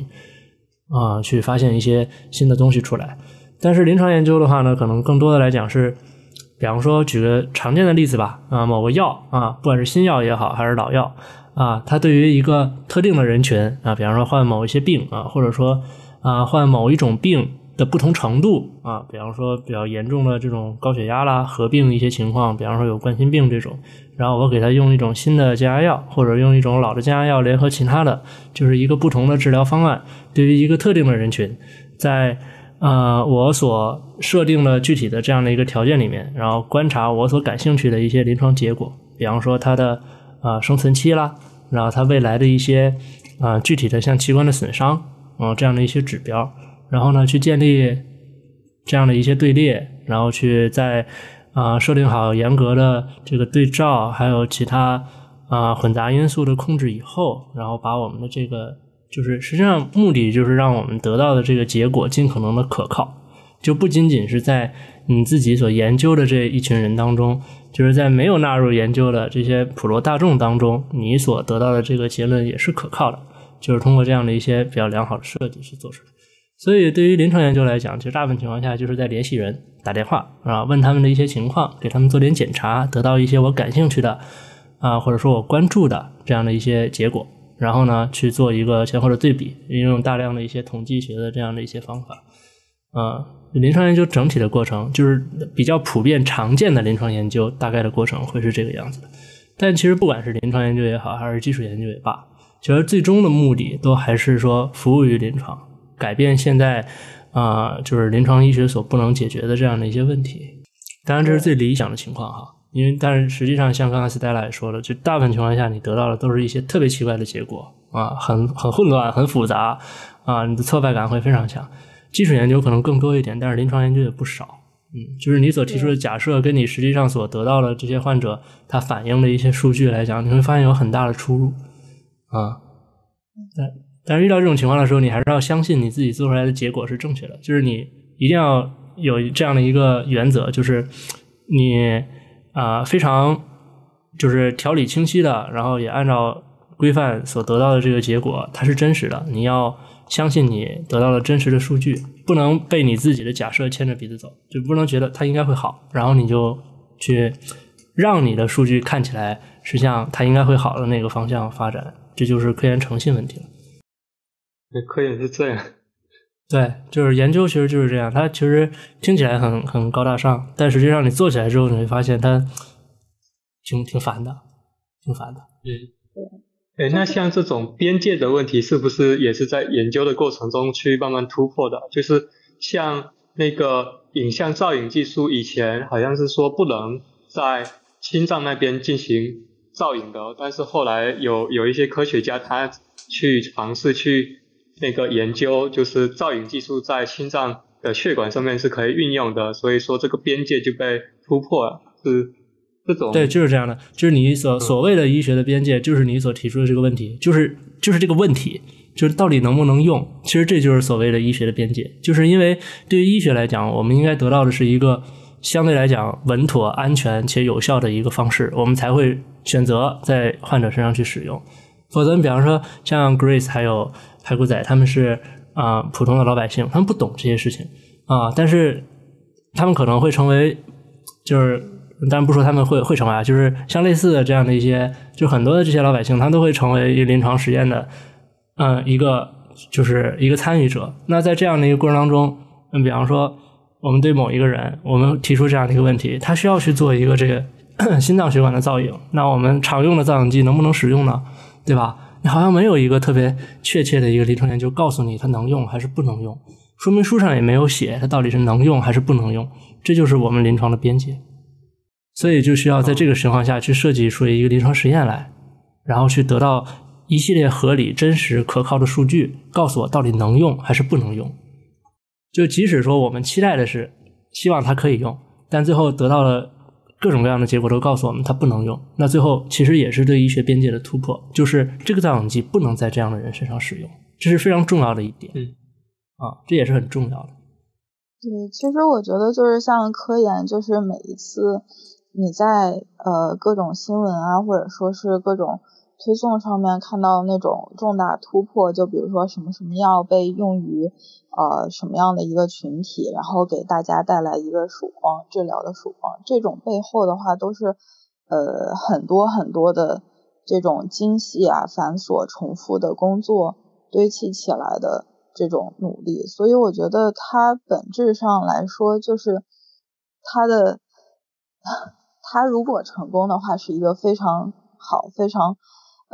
啊，去发现一些新的东西出来。但是临床研究的话呢，可能更多的来讲是，比方说举个常见的例子吧，啊，某个药啊，不管是新药也好，还是老药啊，它对于一个特定的人群啊，比方说患某一些病啊，或者说啊患某一种病。的不同程度啊，比方说比较严重的这种高血压啦，合并一些情况，比方说有冠心病这种，然后我给他用一种新的降压药，或者用一种老的降压药联合其他的，就是一个不同的治疗方案，对于一个特定的人群，在呃我所设定的具体的这样的一个条件里面，然后观察我所感兴趣的一些临床结果，比方说它的啊生存期啦，然后它未来的一些啊具体的像器官的损伤啊这样的一些指标。然后呢，去建立这样的一些队列，然后去在啊设定好严格的这个对照，还有其他啊混杂因素的控制以后，然后把我们的这个就是实际上目的就是让我们得到的这个结果尽可能的可靠，就不仅仅是在你自己所研究的这一群人当中，就是在没有纳入研究的这些普罗大众当中，你所得到的这个结论也是可靠的，就是通过这样的一些比较良好的设计去做出来。所以，对于临床研究来讲，其实大部分情况下就是在联系人打电话啊，问他们的一些情况，给他们做点检查，得到一些我感兴趣的啊，或者说我关注的这样的一些结果，然后呢去做一个前后的对比，运用大量的一些统计学的这样的一些方法。啊，临床研究整体的过程就是比较普遍常见的临床研究大概的过程会是这个样子的。但其实不管是临床研究也好，还是基础研究也罢，其实最终的目的都还是说服务于临床。改变现在啊，就是临床医学所不能解决的这样的一些问题。当然，这是最理想的情况哈。因为，但是实际上，像刚才 Stella 也说了，就大部分情况下，你得到的都是一些特别奇怪的结果啊，很很混乱、很复杂啊，你的挫败感会非常强。基础研究可能更多一点，但是临床研究也不少。嗯，就是你所提出的假设，跟你实际上所得到的这些患者他反映的一些数据来讲，你会发现有很大的出入啊。但。但是遇到这种情况的时候，你还是要相信你自己做出来的结果是正确的。就是你一定要有这样的一个原则，就是你啊非常就是条理清晰的，然后也按照规范所得到的这个结果，它是真实的。你要相信你得到了真实的数据，不能被你自己的假设牵着鼻子走，就不能觉得它应该会好，然后你就去让你的数据看起来是向它应该会好的那个方向发展，这就是科研诚信问题了。科研是这样，对，就是研究，其实就是这样。它其实听起来很很高大上，但实际上你做起来之后，你会发现它挺挺烦的，挺烦的。嗯，对。哎，那像这种边界的问题，是不是也是在研究的过程中去慢慢突破的？就是像那个影像造影技术，以前好像是说不能在心脏那边进行造影的，但是后来有有一些科学家他去尝试去。那个研究就是造影技术在心脏的血管上面是可以运用的，所以说这个边界就被突破了，是这种对，就是这样的，就是你所所谓的医学的边界，就是你所提出的这个问题，就是就是这个问题，就是到底能不能用？其实这就是所谓的医学的边界，就是因为对于医学来讲，我们应该得到的是一个相对来讲稳妥、安全且有效的一个方式，我们才会选择在患者身上去使用。否则，你比方说像 Grace 还有。排骨仔他们是啊普通的老百姓，他们不懂这些事情啊，但是他们可能会成为，就是当然不说他们会会成为啊，就是像类似的这样的一些，就很多的这些老百姓，他都会成为临床实验的嗯一个就是一个参与者。那在这样的一个过程当中，嗯，比方说我们对某一个人，我们提出这样的一个问题，他需要去做一个这个 心脏血管的造影，那我们常用的造影剂能不能使用呢？对吧？你好像没有一个特别确切的一个临床研究告诉你它能用还是不能用，说明书上也没有写它到底是能用还是不能用，这就是我们临床的边界。所以就需要在这个情况下去设计出一个临床实验来，然后去得到一系列合理、真实、可靠的数据，告诉我到底能用还是不能用。就即使说我们期待的是希望它可以用，但最后得到了。各种各样的结果都告诉我们它不能用，那最后其实也是对医学边界的突破，就是这个造影剂不能在这样的人身上使用，这是非常重要的一点。嗯，啊，这也是很重要的。对，其实我觉得就是像科研，就是每一次你在呃各种新闻啊，或者说是各种。推送上面看到那种重大突破，就比如说什么什么药被用于呃什么样的一个群体，然后给大家带来一个曙光，治疗的曙光，这种背后的话都是呃很多很多的这种精细啊、繁琐、重复的工作堆砌起来的这种努力，所以我觉得它本质上来说就是它的它如果成功的话，是一个非常好、非常。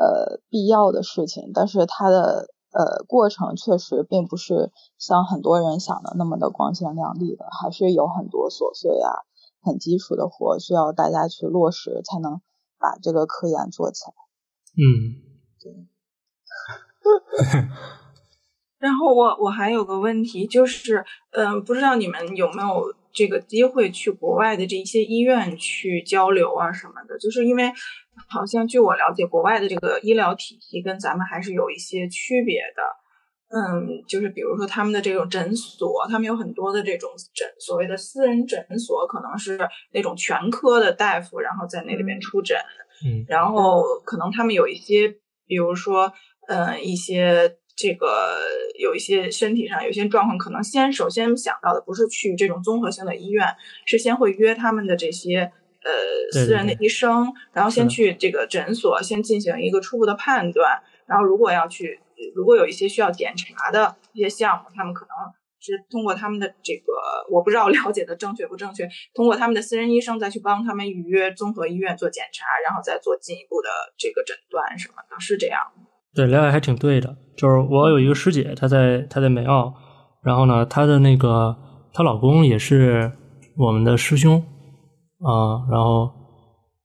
呃，必要的事情，但是它的呃过程确实并不是像很多人想的那么的光鲜亮丽的，还是有很多琐碎啊、很基础的活需要大家去落实，才能把这个科研做起来。嗯，对。然后我我还有个问题，就是嗯，不知道你们有没有这个机会去国外的这一些医院去交流啊什么的，就是因为。好像据我了解，国外的这个医疗体系跟咱们还是有一些区别的。嗯，就是比如说他们的这种诊所，他们有很多的这种诊，所谓的私人诊所，可能是那种全科的大夫，然后在那里面出诊。嗯，然后可能他们有一些，比如说，嗯，一些这个有一些身体上有些状况，可能先首先想到的不是去这种综合性的医院，是先会约他们的这些。呃，私人的医生，然后先去这个诊所，先进行一个初步的判断。然后，如果要去，如果有一些需要检查的一些项目，他们可能是通过他们的这个，我不知道了解的正确不正确，通过他们的私人医生再去帮他们预约综合医院做检查，然后再做进一步的这个诊断什么的，是这样。对，了解还挺对的。就是我有一个师姐，她在她在美澳，然后呢，她的那个她老公也是我们的师兄。啊，然后，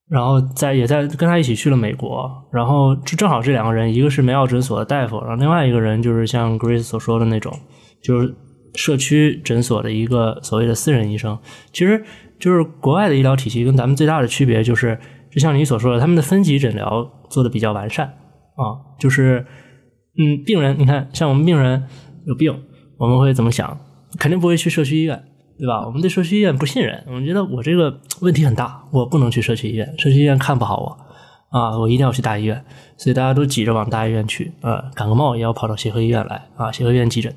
然后在也在跟他一起去了美国，然后就正好这两个人，一个是梅奥诊所的大夫，然后另外一个人就是像 Grace 所说的那种，就是社区诊所的一个所谓的私人医生。其实，就是国外的医疗体系跟咱们最大的区别就是，就像你所说的，他们的分级诊疗做的比较完善啊，就是嗯，病人，你看，像我们病人有病，我们会怎么想？肯定不会去社区医院。对吧？我们对社区医院不信任，我们觉得我这个问题很大，我不能去社区医院，社区医院看不好我啊，我一定要去大医院，所以大家都挤着往大医院去啊，感个冒也要跑到协和医院来啊，协和医院急诊。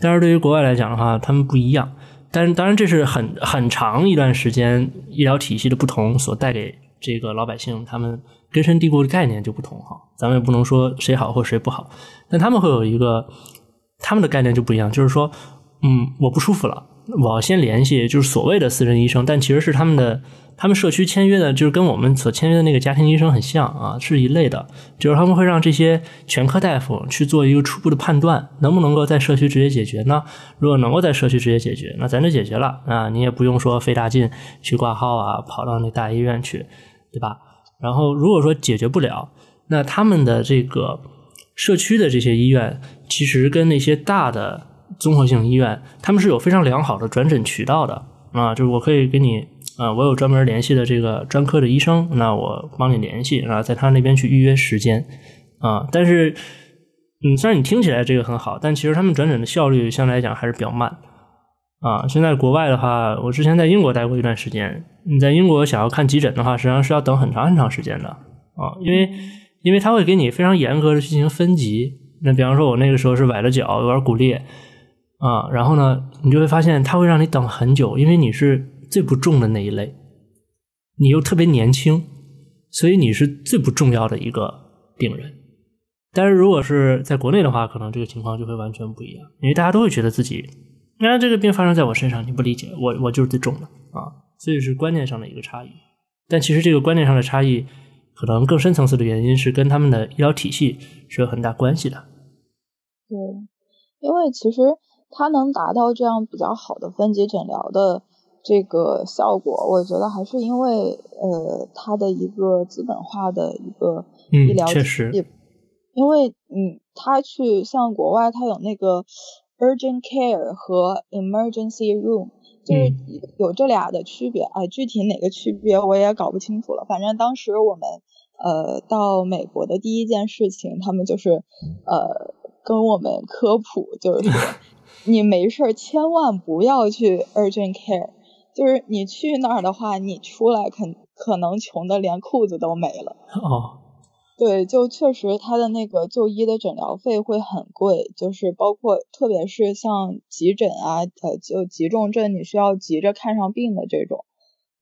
但是对于国外来讲的话，他们不一样。但是当然这是很很长一段时间医疗体系的不同所带给这个老百姓他们根深蒂固的概念就不同哈，咱们也不能说谁好或谁不好，但他们会有一个他们的概念就不一样，就是说。嗯，我不舒服了，我要先联系就是所谓的私人医生，但其实是他们的。他们社区签约的，就是跟我们所签约的那个家庭医生很像啊，是一类的。就是他们会让这些全科大夫去做一个初步的判断，能不能够在社区直接解决呢？如果能够在社区直接解决，那咱就解决了啊，你也不用说费大劲去挂号啊，跑到那大医院去，对吧？然后如果说解决不了，那他们的这个社区的这些医院，其实跟那些大的综合性医院，他们是有非常良好的转诊渠道的啊，就是我可以给你。啊，我有专门联系的这个专科的医生，那我帮你联系，然后在他那边去预约时间啊。但是，嗯，虽然你听起来这个很好，但其实他们转诊的效率相对来讲还是比较慢啊。现在国外的话，我之前在英国待过一段时间，你在英国想要看急诊的话，实际上是要等很长很长时间的啊，因为因为他会给你非常严格的去进行分级。那比方说，我那个时候是崴了脚，有点骨裂啊，然后呢，你就会发现他会让你等很久，因为你是。最不重的那一类，你又特别年轻，所以你是最不重要的一个病人。但是如果是在国内的话，可能这个情况就会完全不一样，因为大家都会觉得自己，那这个病发生在我身上，你不理解，我我就是最重的啊，所以是观念上的一个差异。但其实这个观念上的差异，可能更深层次的原因是跟他们的医疗体系是有很大关系的。对，因为其实它能达到这样比较好的分级诊疗的。这个效果，我觉得还是因为呃，它的一个资本化的一个医疗体系，因为嗯，他去像国外，他有那个 urgent care 和 emergency room，就是有这俩的区别。哎，具体哪个区别我也搞不清楚了。反正当时我们呃到美国的第一件事情，他们就是呃跟我们科普，就是说 你没事儿千万不要去 urgent care。就是你去那儿的话，你出来肯可能穷的连裤子都没了。哦，对，就确实他的那个就医的诊疗费会很贵，就是包括特别是像急诊啊，呃，就急重症你需要急着看上病的这种，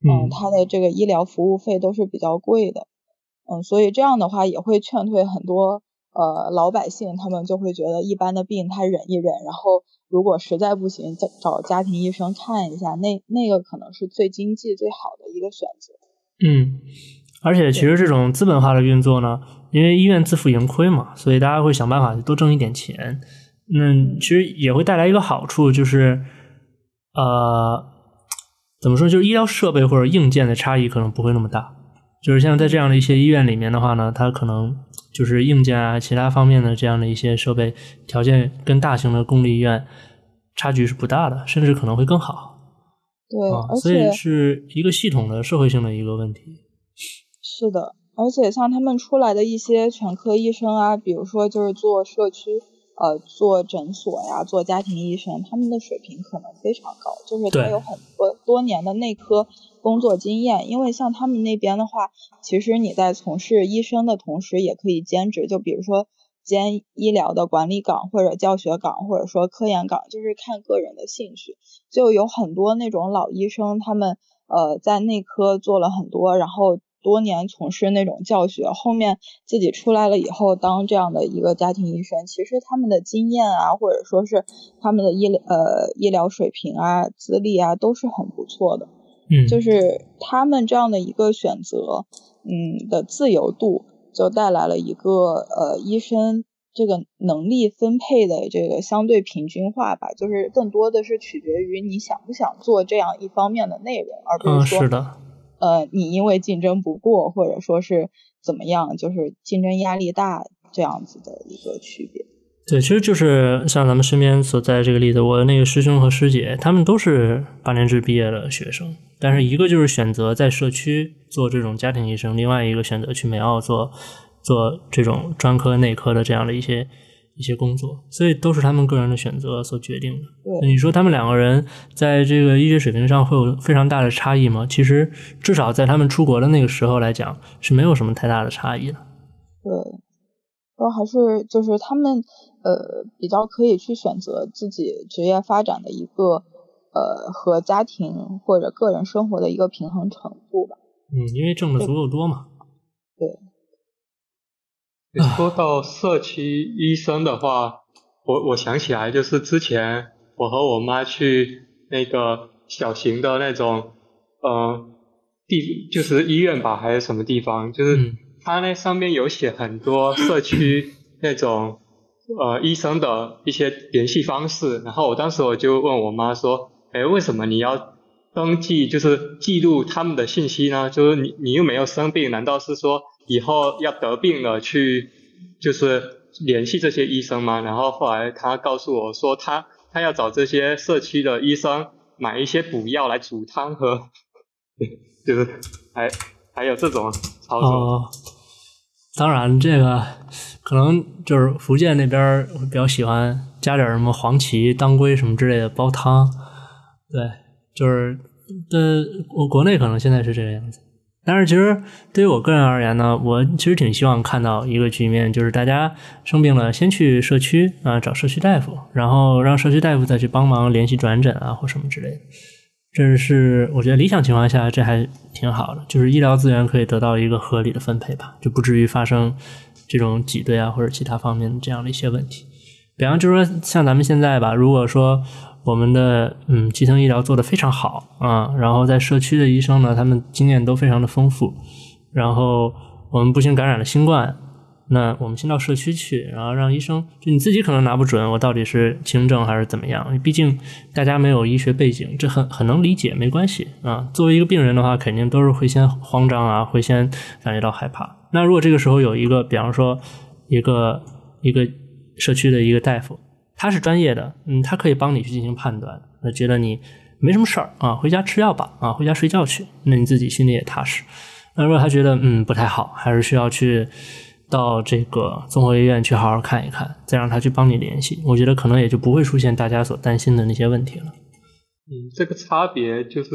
嗯，他的这个医疗服务费都是比较贵的，嗯，所以这样的话也会劝退很多呃老百姓，他们就会觉得一般的病他忍一忍，然后。如果实在不行，再找家庭医生看一下，那那个可能是最经济最好的一个选择。嗯，而且其实这种资本化的运作呢，因为医院自负盈亏嘛，所以大家会想办法多挣一点钱。那其实也会带来一个好处，就是呃，怎么说，就是医疗设备或者硬件的差异可能不会那么大。就是像在这样的一些医院里面的话呢，它可能。就是硬件啊，其他方面的这样的一些设备条件，跟大型的公立医院差距是不大的，甚至可能会更好。对，而且所以是一个系统的社会性的一个问题。是的，而且像他们出来的一些全科医生啊，比如说就是做社区。呃，做诊所呀，做家庭医生，他们的水平可能非常高，就是他有很多多年的内科工作经验。因为像他们那边的话，其实你在从事医生的同时，也可以兼职，就比如说兼医疗的管理岗，或者教学岗，或者说科研岗，就是看个人的兴趣。就有很多那种老医生，他们呃在内科做了很多，然后。多年从事那种教学，后面自己出来了以后当这样的一个家庭医生，其实他们的经验啊，或者说是他们的医疗呃医疗水平啊、资历啊都是很不错的。嗯，就是他们这样的一个选择，嗯的自由度，就带来了一个呃医生这个能力分配的这个相对平均化吧，就是更多的是取决于你想不想做这样一方面的内容，而不是说。是的。呃，你因为竞争不过，或者说是怎么样，就是竞争压力大这样子的一个区别。对，其实就是像咱们身边所在这个例子，我的那个师兄和师姐，他们都是八年制毕业的学生，但是一个就是选择在社区做这种家庭医生，另外一个选择去美澳做做这种专科、内科的这样的一些。一些工作，所以都是他们个人的选择所决定的。你说他们两个人在这个医学水平上会有非常大的差异吗？其实至少在他们出国的那个时候来讲，是没有什么太大的差异的。对，然后还是就是他们呃比较可以去选择自己职业发展的一个呃和家庭或者个人生活的一个平衡程度吧。嗯，因为挣的足够多嘛。对。说到社区医生的话，我我想起来就是之前我和我妈去那个小型的那种呃地，就是医院吧，还是什么地方，就是它那上面有写很多社区 那种呃医生的一些联系方式，然后我当时我就问我妈说，哎，为什么你要登记，就是记录他们的信息呢？就是你你又没有生病，难道是说以后要得病了去就是联系这些医生吗？然后后来他告诉我说他。他要找这些社区的医生买一些补药来煮汤喝，就是还还有这种操作。当然，这个可能就是福建那边比较喜欢加点什么黄芪、当归什么之类的煲汤。对，就是呃，我国内可能现在是这个样子。但是其实对于我个人而言呢，我其实挺希望看到一个局面，就是大家生病了先去社区啊找社区大夫，然后让社区大夫再去帮忙联系转诊啊或什么之类的。这是我觉得理想情况下这还挺好的，就是医疗资源可以得到一个合理的分配吧，就不至于发生这种挤兑啊或者其他方面这样的一些问题。比方就是说像咱们现在吧，如果说。我们的嗯基层医疗做得非常好啊，然后在社区的医生呢，他们经验都非常的丰富。然后我们不幸感染了新冠，那我们先到社区去，然后让医生就你自己可能拿不准我到底是轻症还是怎么样，毕竟大家没有医学背景，这很 很能理解，没关系啊。作为一个病人的话，肯定都是会先慌张啊，会先感觉到害怕。那如果这个时候有一个，比方说一个一个社区的一个大夫。他是专业的，嗯，他可以帮你去进行判断。那觉得你没什么事儿啊，回家吃药吧，啊，回家睡觉去，那你自己心里也踏实。那如果他觉得嗯不太好，还是需要去到这个综合医院去好好看一看，再让他去帮你联系，我觉得可能也就不会出现大家所担心的那些问题了。嗯，这个差别就是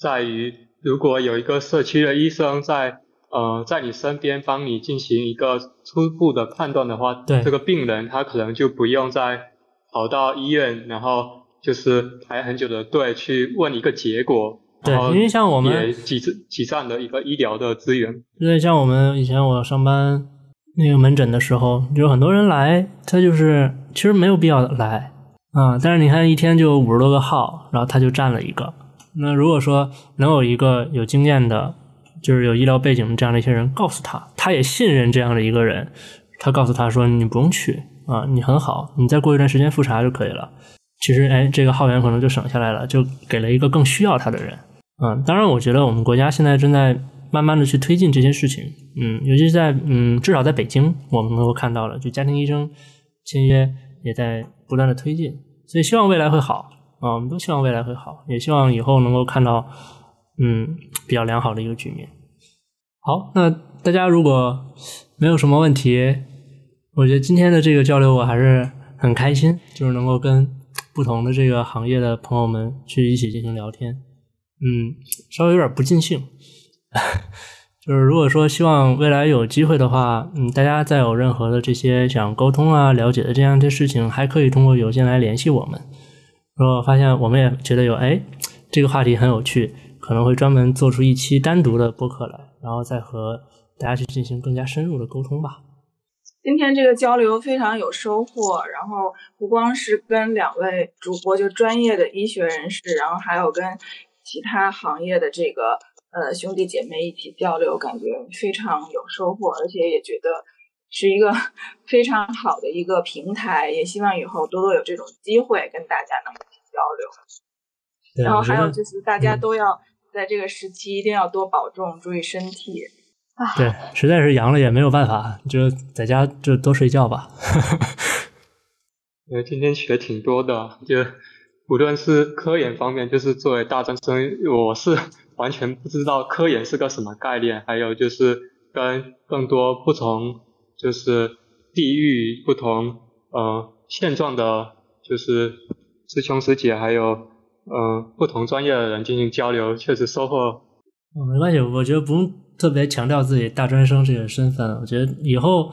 在于，如果有一个社区的医生在呃在你身边帮你进行一个。初步的判断的话，对这个病人他可能就不用再跑到医院，然后就是排很久的队去问一个结果。对，因为像我们也挤挤占的一个医疗的资源。对，像我们以前我上班那个门诊的时候，有很多人来，他就是其实没有必要来啊。但是你看一天就五十多个号，然后他就占了一个。那如果说能有一个有经验的。就是有医疗背景的这样的一些人告诉他，他也信任这样的一个人，他告诉他说：“你不用去啊，你很好，你再过一段时间复查就可以了。”其实，哎，这个号源可能就省下来了，就给了一个更需要他的人。嗯，当然，我觉得我们国家现在正在慢慢的去推进这些事情。嗯，尤其是在嗯，至少在北京，我们能够看到了，就家庭医生签约也在不断的推进。所以，希望未来会好啊，我们都希望未来会好，也希望以后能够看到。嗯，比较良好的一个局面。好，那大家如果没有什么问题，我觉得今天的这个交流我还是很开心，就是能够跟不同的这个行业的朋友们去一起进行聊天。嗯，稍微有点不尽兴，就是如果说希望未来有机会的话，嗯，大家再有任何的这些想沟通啊、了解的这样一些事情，还可以通过邮件来联系我们。如果发现我们也觉得有哎这个话题很有趣。可能会专门做出一期单独的播客来，然后再和大家去进行更加深入的沟通吧。今天这个交流非常有收获，然后不光是跟两位主播就专业的医学人士，然后还有跟其他行业的这个呃兄弟姐妹一起交流，感觉非常有收获，而且也觉得是一个 非常好的一个平台，也希望以后多多有这种机会跟大家能交流。然后还有就是大家都要。在这个时期一定要多保重，注意身体。对，实在是阳了也没有办法，就在家就多睡觉吧。因为，今天学挺多的，就无论是科研方面，就是作为大专生，我是完全不知道科研是个什么概念。还有就是跟更多不同，就是地域不同，呃，现状的，就是师兄师姐还有。嗯，不同专业的人进行交流，确实收获。哦，没关系，我觉得不用特别强调自己大专生这个身份。我觉得以后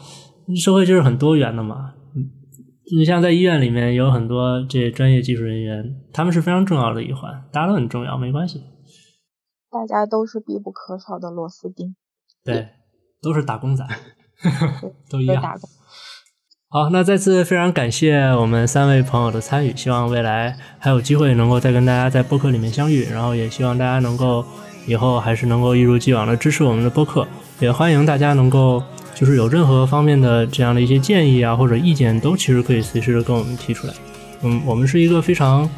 社会就是很多元的嘛。嗯，你像在医院里面有很多这些专业技术人员，他们是非常重要的一环，大家都很重要，没关系。大家都是必不可少的螺丝钉。对，都是打工仔，都一样。好，那再次非常感谢我们三位朋友的参与，希望未来还有机会能够再跟大家在播客里面相遇，然后也希望大家能够以后还是能够一如既往的支持我们的播客，也欢迎大家能够就是有任何方面的这样的一些建议啊或者意见，都其实可以随时跟我们提出来。嗯，我们是一个非常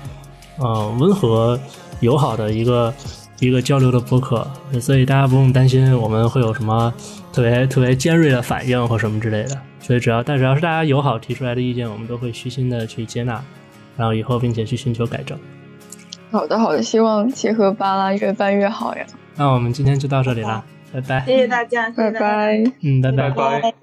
呃温和友好的一个一个交流的播客，所以大家不用担心我们会有什么特别特别尖锐的反应或什么之类的。所以只要但只要是大家友好提出来的意见，我们都会虚心的去接纳，然后以后并且去寻求改正。好的好的，希望结合巴拉越办越好呀。那我们今天就到这里了，拜拜。谢谢大家，拜拜。嗯，拜拜拜。